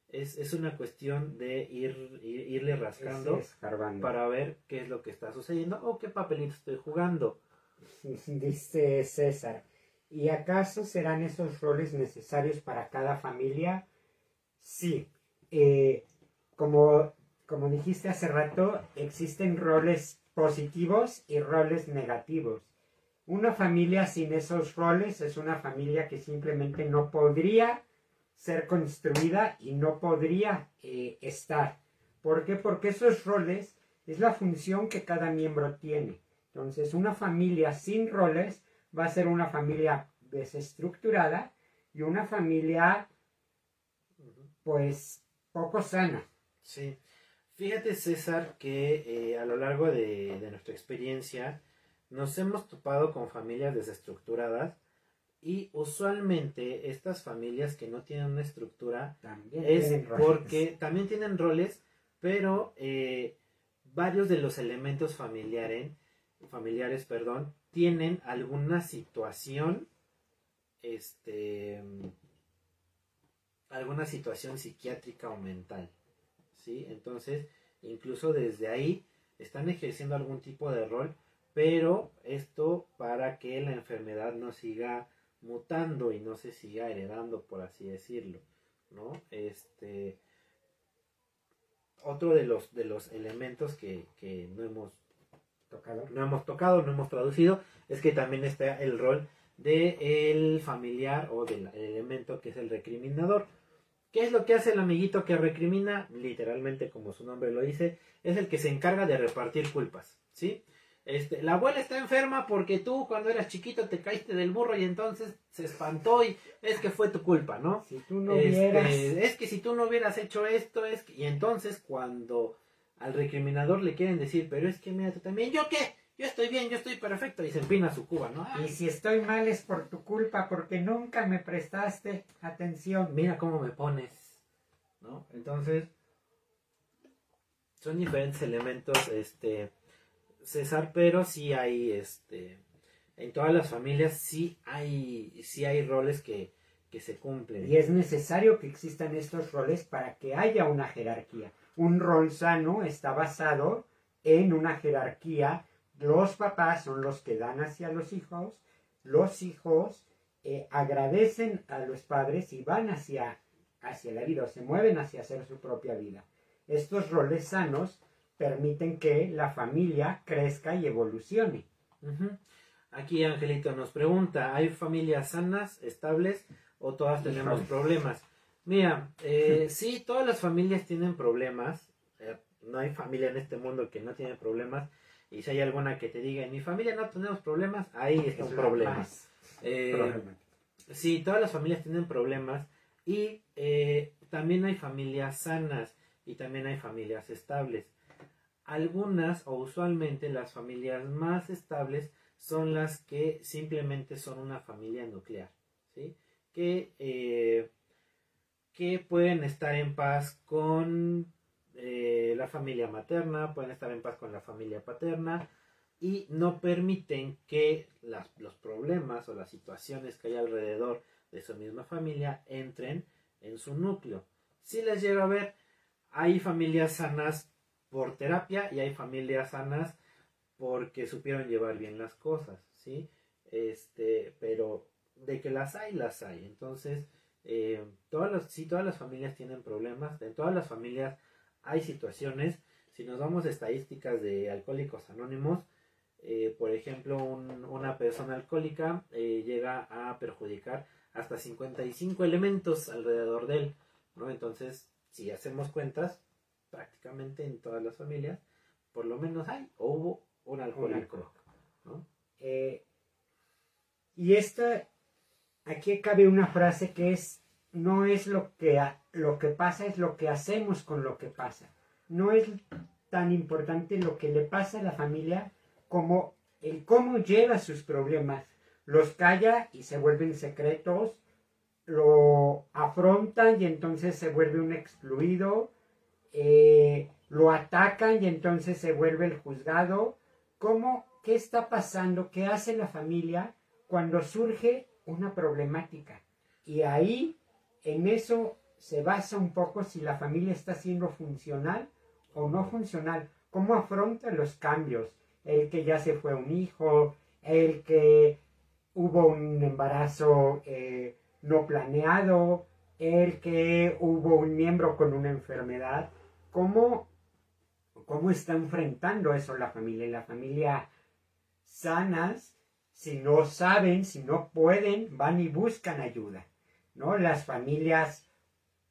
es, es una cuestión de ir, ir- irle rascando es para ver qué es lo que está sucediendo o qué papelito estoy jugando. Dice César, ¿y acaso serán esos roles necesarios para cada familia? Sí. Eh, como, como dijiste hace rato, existen roles positivos y roles negativos. Una familia sin esos roles es una familia que simplemente no podría ser construida y no podría eh, estar. ¿Por qué? Porque esos roles es la función que cada miembro tiene. Entonces, una familia sin roles va a ser una familia desestructurada y una familia, pues, poco sana. Sí. Fíjate, César, que eh, a lo largo de, de nuestra experiencia nos hemos topado con familias desestructuradas y usualmente estas familias que no tienen una estructura También es tienen roles. porque también tienen roles, pero eh, varios de los elementos familiares, familiares, perdón, tienen alguna situación, este, alguna situación psiquiátrica o mental, ¿sí? Entonces, incluso desde ahí están ejerciendo algún tipo de rol, pero esto para que la enfermedad no siga mutando y no se siga heredando, por así decirlo, ¿no? Este, otro de los, de los elementos que, que no hemos tocado, no hemos tocado, no hemos traducido, es que también está el rol del el familiar o del elemento que es el recriminador. ¿Qué es lo que hace el amiguito que recrimina? Literalmente, como su nombre lo dice, es el que se encarga de repartir culpas, ¿sí? Este, la abuela está enferma porque tú cuando eras chiquito te caíste del burro y entonces se espantó y es que fue tu culpa, ¿no? Si tú no Este, hubieras... es que si tú no hubieras hecho esto, es que... Y entonces cuando al recriminador le quieren decir, pero es que mira tú también, ¿yo qué? Yo estoy bien, yo estoy perfecto y se empina su cuba, ¿no? Y si estoy mal es por tu culpa, porque nunca me prestaste atención. mira cómo me pones, ¿no? Entonces, son diferentes elementos, este, César, pero sí hay, este, en todas las familias sí hay, sí hay roles que, que se cumplen. Y es necesario que existan estos roles para que haya una jerarquía. Un rol sano está basado en una jerarquía. Los papás son los que dan hacia los hijos, los hijos eh, agradecen a los padres y van hacia, hacia la vida o se mueven hacia hacer su propia vida. Estos roles sanos permiten que la familia crezca y evolucione. Aquí Angelito nos pregunta, ¿hay familias sanas, estables o todas tenemos Híjole. problemas? Mira, eh, sí, todas las familias tienen problemas. eh, no hay familia en este mundo que no tiene problemas. Y si hay alguna que te diga, en mi familia no tenemos problemas, ahí está Es un problema. Eh. Sí, todas las familias tienen problemas y eh, también hay familias sanas y también hay familias estables. Algunas o usualmente las familias más estables son las que simplemente son una familia nuclear, ¿sí? Que, eh, que pueden estar en paz con eh, la familia materna, pueden estar en paz con la familia paterna y no permiten que las- los problemas o las situaciones que hay alrededor de su misma familia entren en su núcleo. Si les llega a ver, hay familias sanas por terapia y hay familias sanas porque supieron llevar bien las cosas, ¿sí? Este, pero de que las hay, las hay. Entonces, eh, todas las, sí, todas las familias tienen problemas, en todas las familias hay situaciones. Si nos vamos a estadísticas de alcohólicos anónimos, eh, por ejemplo, un- una persona alcohólica eh, llega a perjudicar hasta 55 elementos alrededor de él, ¿no? Entonces, si hacemos cuentas, prácticamente en todas las familias, por lo menos hay o hubo un alcohólico, alcohólico. ¿no? Eh, y esta, aquí cabe una frase que es, no es lo que, lo que pasa, es lo que hacemos con lo que pasa. No es tan importante lo que le pasa a la familia como el cómo lleva sus problemas. Los calla y se vuelven secretos, lo afrontan y entonces se vuelve un excluido, eh, lo atacan y entonces se vuelve el juzgado. ¿Cómo, qué está pasando? ¿Qué hace la familia cuando surge una problemática? Y ahí, en eso se basa un poco si la familia está siendo funcional o no funcional. ¿Cómo afronta los cambios? El que ya se fue un hijo, el que hubo un embarazo eh, no planeado, el que hubo un miembro con una enfermedad. ¿Cómo, cómo está enfrentando eso la familia? Y la familia sanas, si no saben, si no pueden, van y buscan ayuda. ¿No? Las familias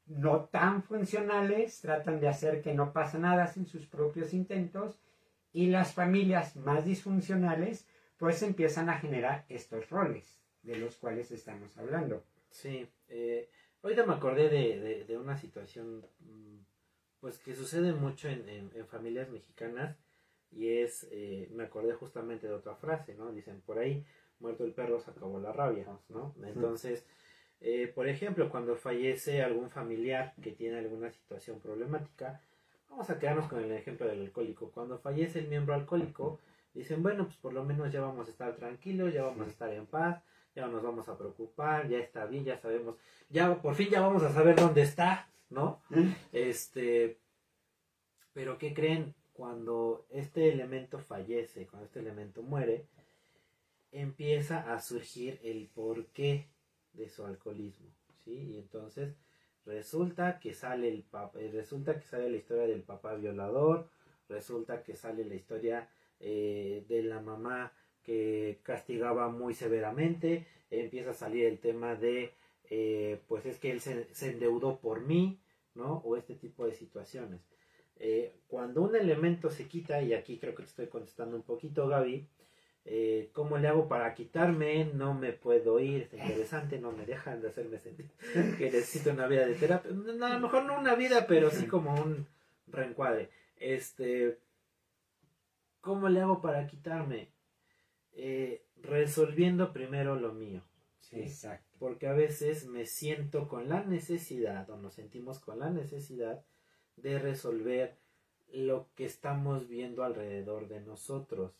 no tan funcionales tratan de hacer que no pasa nada sin sus propios intentos y las familias más disfuncionales pues empiezan a generar estos roles de los cuales estamos hablando. Sí, eh, ahorita me acordé de, de- de una situación mm, pues que sucede mucho en, en- en familias mexicanas y es, eh, me acordé justamente de otra frase, ¿no? Dicen, por ahí, muerto el perro se acabó la rabia, ¿no? Entonces, eh, por ejemplo, cuando fallece algún familiar que tiene alguna situación problemática, vamos a quedarnos con el ejemplo del alcohólico. Cuando fallece el miembro alcohólico, dicen, bueno, pues por lo menos ya vamos a estar tranquilos, ya vamos a estar en paz, ya no nos vamos a preocupar, ya está bien, ya sabemos, ya por fin ya vamos a saber dónde está, ¿no? Este, pero ¿qué creen? Cuando este elemento fallece, cuando este elemento muere, empieza a surgir el porqué de su alcoholismo, ¿sí? Y entonces resulta que sale el papá, eh, resulta que sale la historia del papá violador, resulta que sale la historia eh, de la mamá que castigaba muy severamente, empieza a salir el tema de, eh, pues es que él se, endeudó por mí, ¿no? O este tipo de situaciones. cuando un elemento se quita, y aquí creo que te estoy contestando un poquito, Gaby, eh, ¿Cómo le hago para quitarme? No me puedo ir, es interesante, no me dejan de hacerme sentir que necesito una vida de terapia. a lo mejor no una vida, pero sí como un reencuadre. Este, ¿Cómo le hago para quitarme? Eh, resolviendo primero lo mío. Exacto. Porque a veces me siento con la necesidad, o nos sentimos con la necesidad de resolver lo que estamos viendo alrededor de nosotros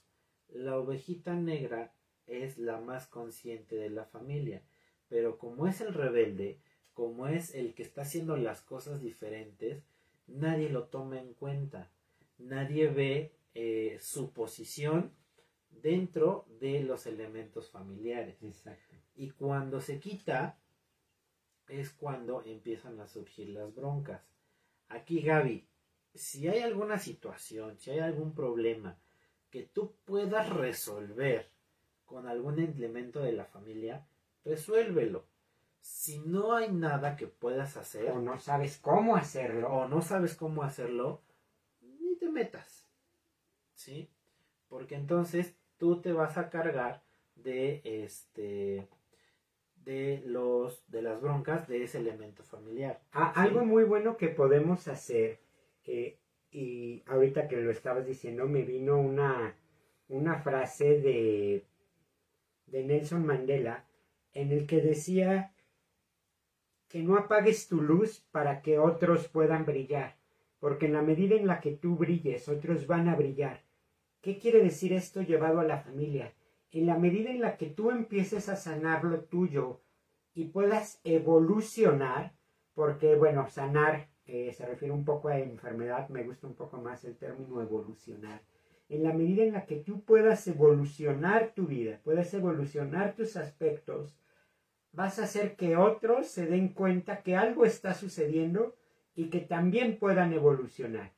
la ovejita negra es la más consciente de la familia, pero como es el rebelde, como es el que está haciendo las cosas diferentes, nadie lo toma en cuenta, nadie ve eh, su posición dentro de los elementos familiares. Exacto. Y cuando se quita, es cuando empiezan a surgir las broncas. Aquí, Gaby, si hay alguna situación, si hay algún problema, que tú puedas resolver con algún elemento de la familia, resuélvelo. Si no hay nada que puedas hacer, o no sabes cómo hacerlo, o no sabes cómo hacerlo, ni te metas. ¿Sí? Porque entonces tú te vas a cargar de este de los de las broncas de ese elemento familiar. Ah, algo muy bueno que podemos hacer que y ahorita que lo estabas diciendo me vino una, una frase de, de Nelson Mandela en el que decía que no apagues tu luz para que otros puedan brillar, porque en la medida en la que tú brilles, otros van a brillar. ¿Qué quiere decir esto llevado a la familia? En la medida en la que tú empieces a sanar lo tuyo y puedas evolucionar, porque bueno, sanar eh, se refiere un poco a enfermedad, me gusta un poco más el término evolucionar. En la medida en la que tú puedas evolucionar tu vida, puedas evolucionar tus aspectos, vas a hacer que otros se den cuenta que algo está sucediendo y que también puedan evolucionar.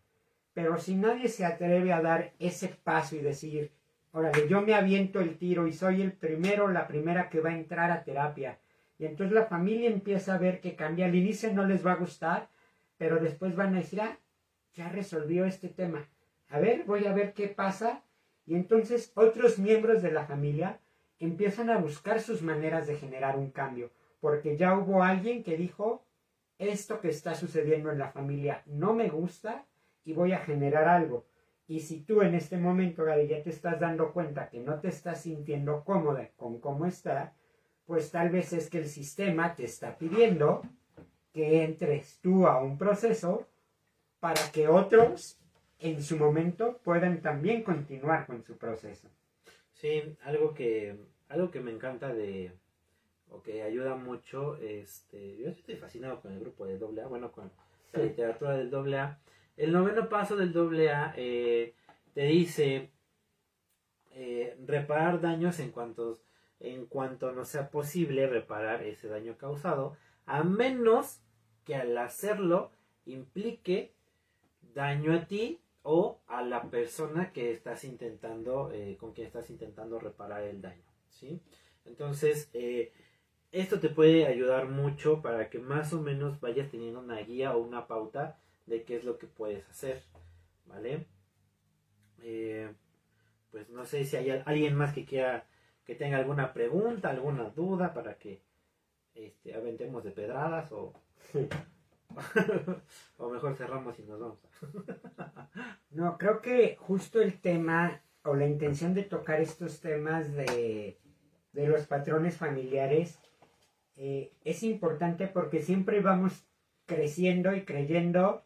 Pero si nadie se atreve a dar ese paso y decir, órale, yo me aviento el tiro y soy el primero, la primera que va a entrar a terapia, y entonces la familia empieza a ver que cambia, al inicio no les va a gustar, pero después van a decir, ah, ya resolvió este tema. A ver, voy a ver qué pasa. Y entonces otros miembros de la familia empiezan a buscar sus maneras de generar un cambio, porque ya hubo alguien que dijo, esto que está sucediendo en la familia no me gusta y voy a generar algo. Y si tú en este momento, Gaby, ya te estás dando cuenta que no te estás sintiendo cómoda con cómo está, pues tal vez es que el sistema te está pidiendo que entres tú a un proceso para que otros en su momento puedan también continuar con su proceso. Sí, algo que, algo que me encanta de, o que ayuda mucho, este, yo estoy fascinado con el grupo de AA, bueno, con la literatura del AA. El noveno paso del AA eh, te dice eh, reparar daños en cuanto, en cuanto no sea posible reparar ese daño causado, a menos que al hacerlo implique daño a ti o a la persona que estás intentando, eh, con quien estás intentando reparar el daño, ¿sí? Entonces, eh, esto te puede ayudar mucho para que más o menos vayas teniendo una guía o una pauta de qué es lo que puedes hacer, ¿vale? Eh, pues no sé si hay alguien más que quiera, que tenga alguna pregunta, alguna duda para que este, aventemos de pedradas o o mejor cerramos y nos vamos. no, creo que justo el tema o la intención de tocar estos temas de, los patrones familiares eh, es importante porque siempre vamos creciendo y creyendo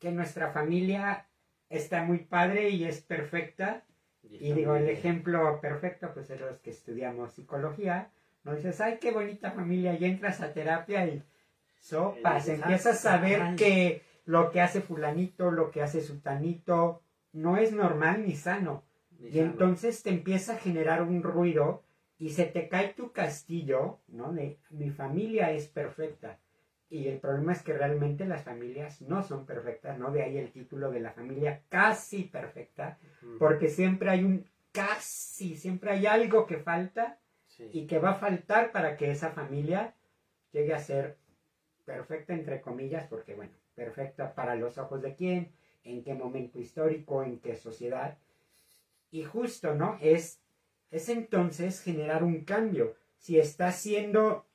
que nuestra familia está muy padre y es perfecta. Y digo, el ejemplo perfecto, pues es los que estudiamos psicología, no dices, ay, qué bonita familia, y entras a terapia y sopas, empiezas a saber que lo que hace fulanito, lo que hace sutanito, no es normal ni sano. y entonces te empieza a generar un ruido y se te cae tu castillo, ¿no? De mi familia es perfecta. Y el problema es que realmente las familias no son perfectas, ¿no? De ahí el título de la familia casi perfecta, porque siempre hay un casi, siempre hay algo que falta y que va a faltar para que esa familia llegue a ser perfecta, entre comillas, porque bueno, perfecta para los ojos de quién, en qué momento histórico, en qué sociedad. Y justo, ¿no? Es, es entonces generar un cambio. Si está siendo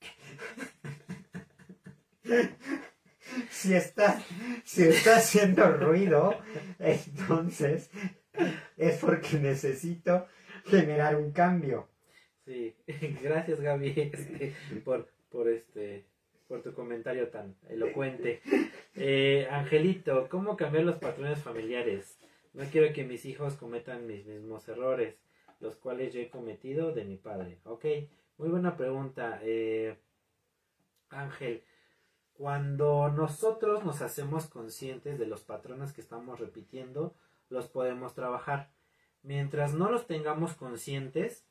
si está, si está haciendo ruido, entonces es porque necesito generar un cambio. Sí, gracias Gaby este, por, por, este, por tu comentario tan elocuente. Eh, Angelito, ¿cómo cambiar los patrones familiares? No quiero que mis hijos cometan mis mismos errores, los cuales yo he cometido de mi padre. Ok, muy buena pregunta. Eh, Ángel, cuando nosotros nos hacemos conscientes de los patrones que estamos repitiendo, los podemos trabajar. Mientras no los tengamos conscientes,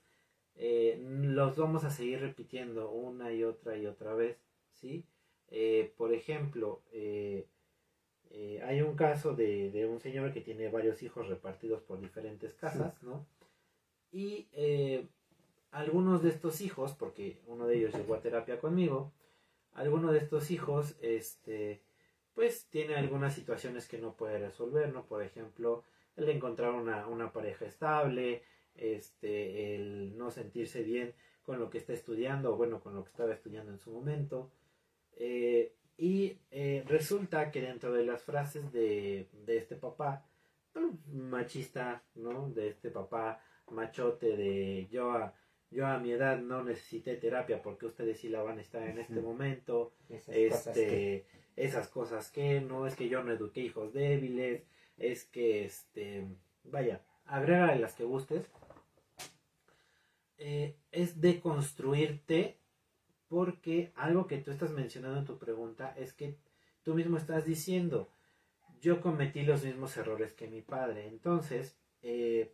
eh, los vamos a seguir repitiendo una y otra y otra vez, ¿sí? Eh, por ejemplo, eh, hay un caso de, de, un señor que tiene varios hijos repartidos por diferentes casas, ¿no? Y algunos de estos hijos, porque uno de ellos llegó a terapia conmigo, alguno de estos hijos, este, pues tiene algunas situaciones que no puede resolver, ¿no? Por ejemplo, el encontrar una, una pareja estable, este, el no sentirse bien con lo que está estudiando, o bueno, con lo que estaba estudiando en su momento. Eh, y eh, resulta que dentro de las frases de, de este papá, machista, ¿no? De este papá machote de yo a yo a mi edad no necesité terapia porque ustedes sí la van a estar en este momento. Esas este, cosas que... esas cosas que no es que yo no eduqué hijos débiles, es que este, vaya, agrega las que gustes. Eh, es deconstruirte porque algo que tú estás mencionando en tu pregunta es que tú mismo estás diciendo, yo cometí los mismos errores que mi padre. Entonces, eh,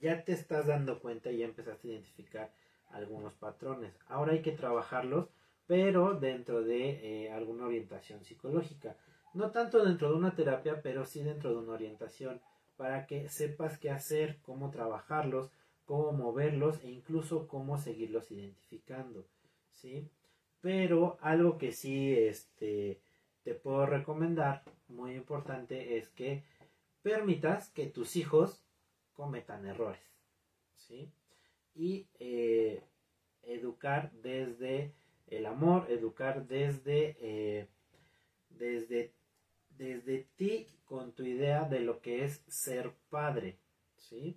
ya te estás dando cuenta y ya empezaste a identificar algunos patrones. Ahora hay que trabajarlos, pero dentro de eh, alguna orientación psicológica. No tanto dentro de una terapia, pero sí dentro de una orientación, para que sepas qué hacer, cómo trabajarlos, cómo moverlos e incluso cómo seguirlos identificando. ¿sí? Pero algo que sí este, te puedo recomendar, muy importante, es que permitas que tus hijos cometan errores. ¿sí? Y eh, educar desde el amor, educar desde, eh, desde, desde ti con tu idea de lo que es ser padre. ¿sí?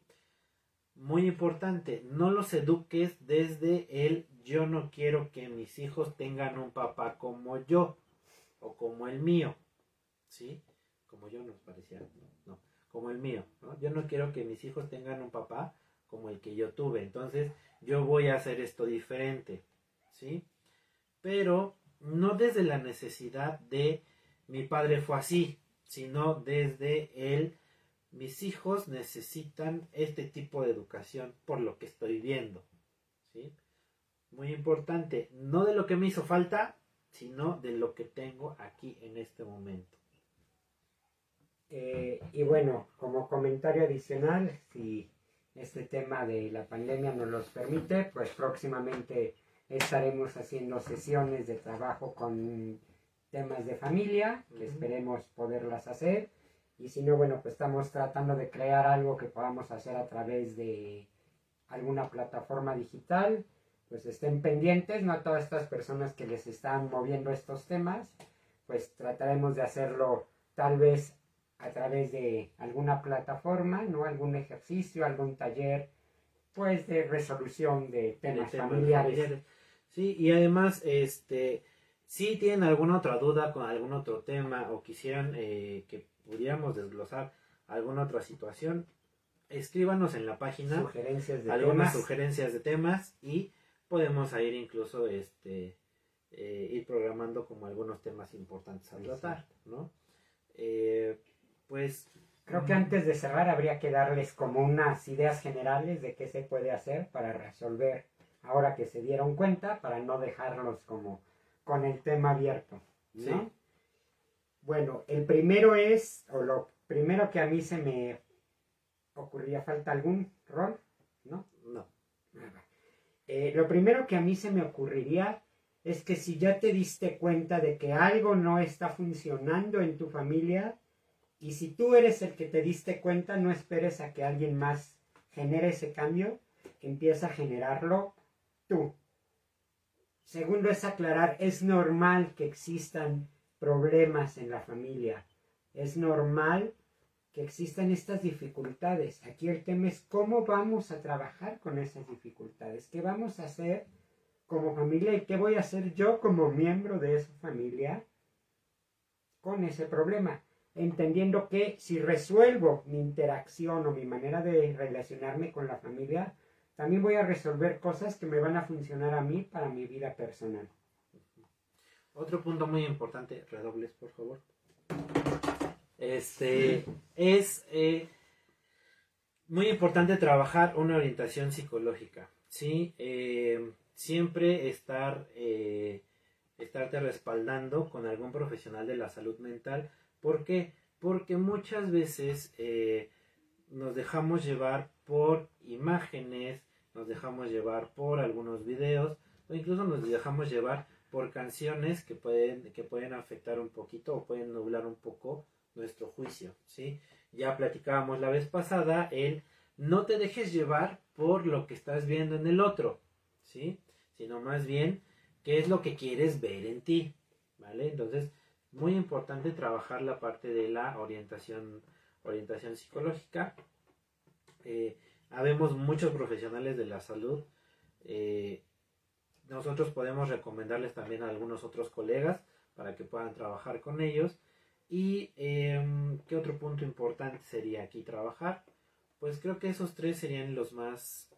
Muy importante, no los eduques desde el yo no quiero que mis hijos tengan un papá como yo o como el mío. ¿Sí? Como yo nos parecía, no como el mío. ¿no? Yo no quiero que mis hijos tengan un papá como el que yo tuve. Entonces yo voy a hacer esto diferente. ¿Sí? Pero no desde la necesidad de mi padre fue así, sino desde el mis hijos necesitan este tipo de educación por lo que estoy viendo. ¿Sí? Muy importante, no de lo que me hizo falta, sino de lo que tengo aquí en este momento. Eh, y bueno, como comentario adicional, si este tema de la pandemia nos los permite, pues próximamente estaremos haciendo sesiones de trabajo con temas de familia, que esperemos poderlas hacer. Y si no, bueno, pues estamos tratando de crear algo que podamos hacer a través de alguna plataforma digital. Pues estén pendientes, no a todas estas personas que les están moviendo estos temas, pues trataremos de hacerlo tal vez a través de alguna plataforma, ¿no? Algún ejercicio, algún taller, pues de resolución de temas, familiares. Sí, y además, este, si tienen alguna otra duda con algún otro tema o quisieran eh, que pudiéramos desglosar alguna otra situación, escríbanos en la página Sugerencias de algunas temas. sugerencias de temas y podemos ir incluso este eh, ir programando como algunos temas importantes a tratar, ¿no? Eh, pues Creo que antes de cerrar habría que darles como unas ideas generales de qué se puede hacer para resolver ahora que se dieron cuenta, para no dejarlos como con el tema abierto. ¿no? Sí. Bueno, el primero es, o lo primero que a mí se me ocurría, falta algún rol, ¿no? no, Eh, lo primero que a mí se me ocurriría es que si ya te diste cuenta de que algo no está funcionando en tu familia, y si tú eres el que te diste cuenta, no esperes a que alguien más genere ese cambio, empieza a generarlo tú. Segundo es aclarar, es normal que existan problemas en la familia, es normal que existan estas dificultades. Aquí el tema es cómo vamos a trabajar con esas dificultades, qué vamos a hacer como familia y qué voy a hacer yo como miembro de esa familia con ese problema, entendiendo que si resuelvo mi interacción o mi manera de relacionarme con la familia, también voy a resolver cosas que me van a funcionar a mí para mi vida personal. Otro punto muy importante, redobles por favor. Este es eh, muy importante trabajar una orientación psicológica, ¿sí? Eh, siempre estar, eh, estarte respaldando con algún profesional de la salud mental. ¿Por qué? Porque muchas veces eh, nos dejamos llevar por imágenes, nos dejamos llevar por algunos videos o incluso nos dejamos llevar por canciones que pueden, que pueden afectar un poquito o pueden nublar un poco nuestro juicio, ¿sí? Ya platicábamos la vez pasada el no te dejes llevar por lo que estás viendo en el otro, ¿sí? Sino más bien qué es lo que quieres ver en ti, ¿vale? Entonces, muy importante trabajar la parte de la orientación, orientación psicológica. Eh, habemos muchos profesionales de la salud. eh, nosotros podemos recomendarles también a algunos otros colegas para que puedan trabajar con ellos. Y em, qué otro punto importante sería aquí trabajar. Pues creo que esos tres serían los más,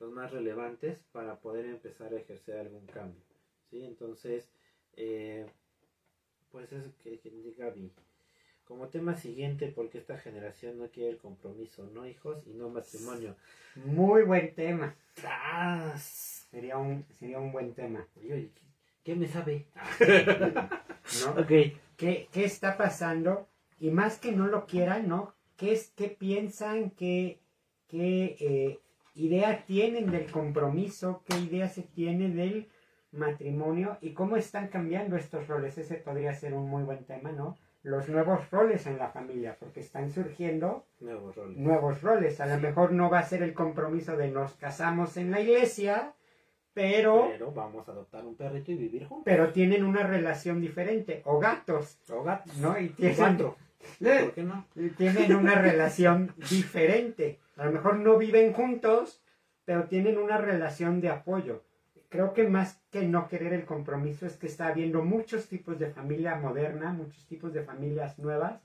los más relevantes para poder empezar a ejercer algún cambio. ¿sí? Entonces, eh, pues eso que, que diga Gaby. Como tema siguiente, porque esta generación no quiere el compromiso, no hijos y no matrimonio. Muy buen tema. Sería un, sería un buen tema. Oye, ¿qué- ¿Qué me sabe? ¿no? Ok. ¿Qué, qué está pasando? Y más que no lo quieran, ¿no? ¿Qué, es, qué piensan? ¿Qué, qué eh, idea tienen del compromiso? ¿Qué idea se tiene del matrimonio? ¿Y cómo están cambiando estos roles? Ese podría ser un muy buen tema, ¿no? Los nuevos roles en la familia, porque están surgiendo Nuevos roles. nuevos roles. A lo mejor no va a ser el compromiso de nos casamos en la iglesia, pero, Pero vamos a adoptar un perrito y vivir juntos. pero tienen una relación diferente. O gatos, O gatos. ¿no? Y tienen, cuatro. ¿Por qué no? y tienen una relación diferente. A lo mejor no viven juntos, pero tienen una relación de apoyo. Creo que más que no querer el compromiso es que está habiendo muchos tipos de familia moderna, muchos tipos de familias nuevas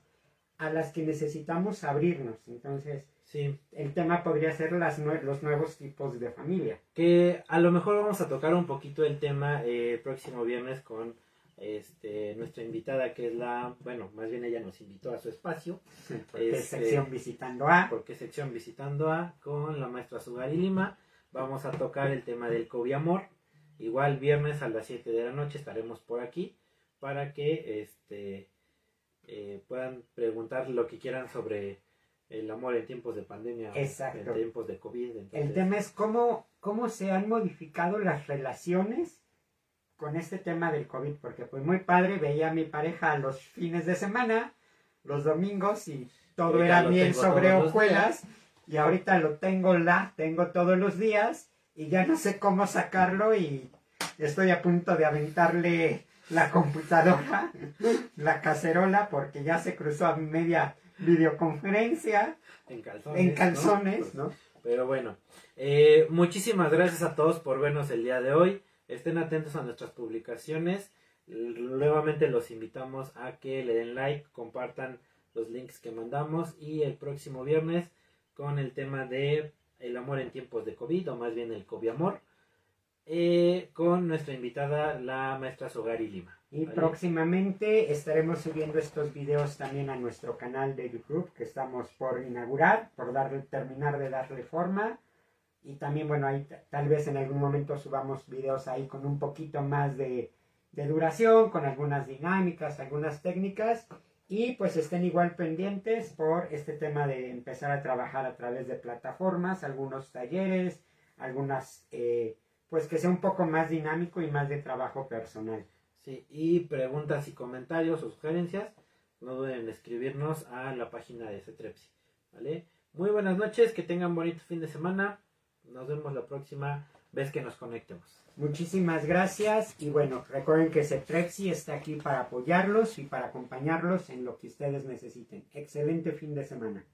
a las que necesitamos abrirnos. Entonces, Sí. el tema podría ser las nue- los nuevos tipos de familia. Que a lo mejor vamos a tocar un poquito el tema eh, el próximo viernes con este nuestra invitada que es la, bueno, más bien ella nos invitó a su espacio, Porque es Este- sección visitando a. porque sección visitando a con la maestra Sugari Lima. Vamos a tocar el tema del COVID amor. Igual viernes a las 7 de la noche estaremos por aquí para que este eh, puedan preguntar lo que quieran sobre el amor en tiempos de pandemia, Exacto. en tiempos de COVID. El tema es cómo, cómo se han modificado las relaciones con este tema del COVID, porque pues muy padre, veía a mi pareja los fines de semana, los domingos y todo era miel sobre hojuelas y ahorita lo tengo la, tengo todos los días y ya no sé cómo sacarlo y estoy a punto de aventarle la computadora, la cacerola, porque ya se cruzó a media videoconferencia en calzones. en ¿no? calzones, ¿no? Pero bueno, eh, muchísimas gracias a todos por vernos el día de hoy. Estén atentos a nuestras publicaciones. Nuevamente los invitamos a que le den like, compartan los links que mandamos y el próximo viernes con el tema de el amor en tiempos de COVID o más bien el COVID amor eh, con nuestra invitada la maestra Sogari Lima. Y próximamente estaremos subiendo estos videos también a nuestro canal de YouTube que estamos por inaugurar, por darle, terminar de darle forma. Y también, bueno, ahí tal vez en algún momento subamos videos ahí con un poquito más de, de duración, con algunas dinámicas, algunas técnicas. Y pues estén igual pendientes por este tema de empezar a trabajar a través de plataformas, algunos talleres, algunas, eh, pues que sea un poco más dinámico y más de trabajo personal. Sí, y preguntas y comentarios o sugerencias, no duden en escribirnos a la página de Cetrepsi. ¿Vale? Muy buenas noches, que tengan bonito fin de semana. Nos vemos la próxima vez que nos conectemos. Muchísimas gracias y bueno, recuerden que Cetrexi está aquí para apoyarlos y para acompañarlos en lo que ustedes necesiten. Excelente fin de semana.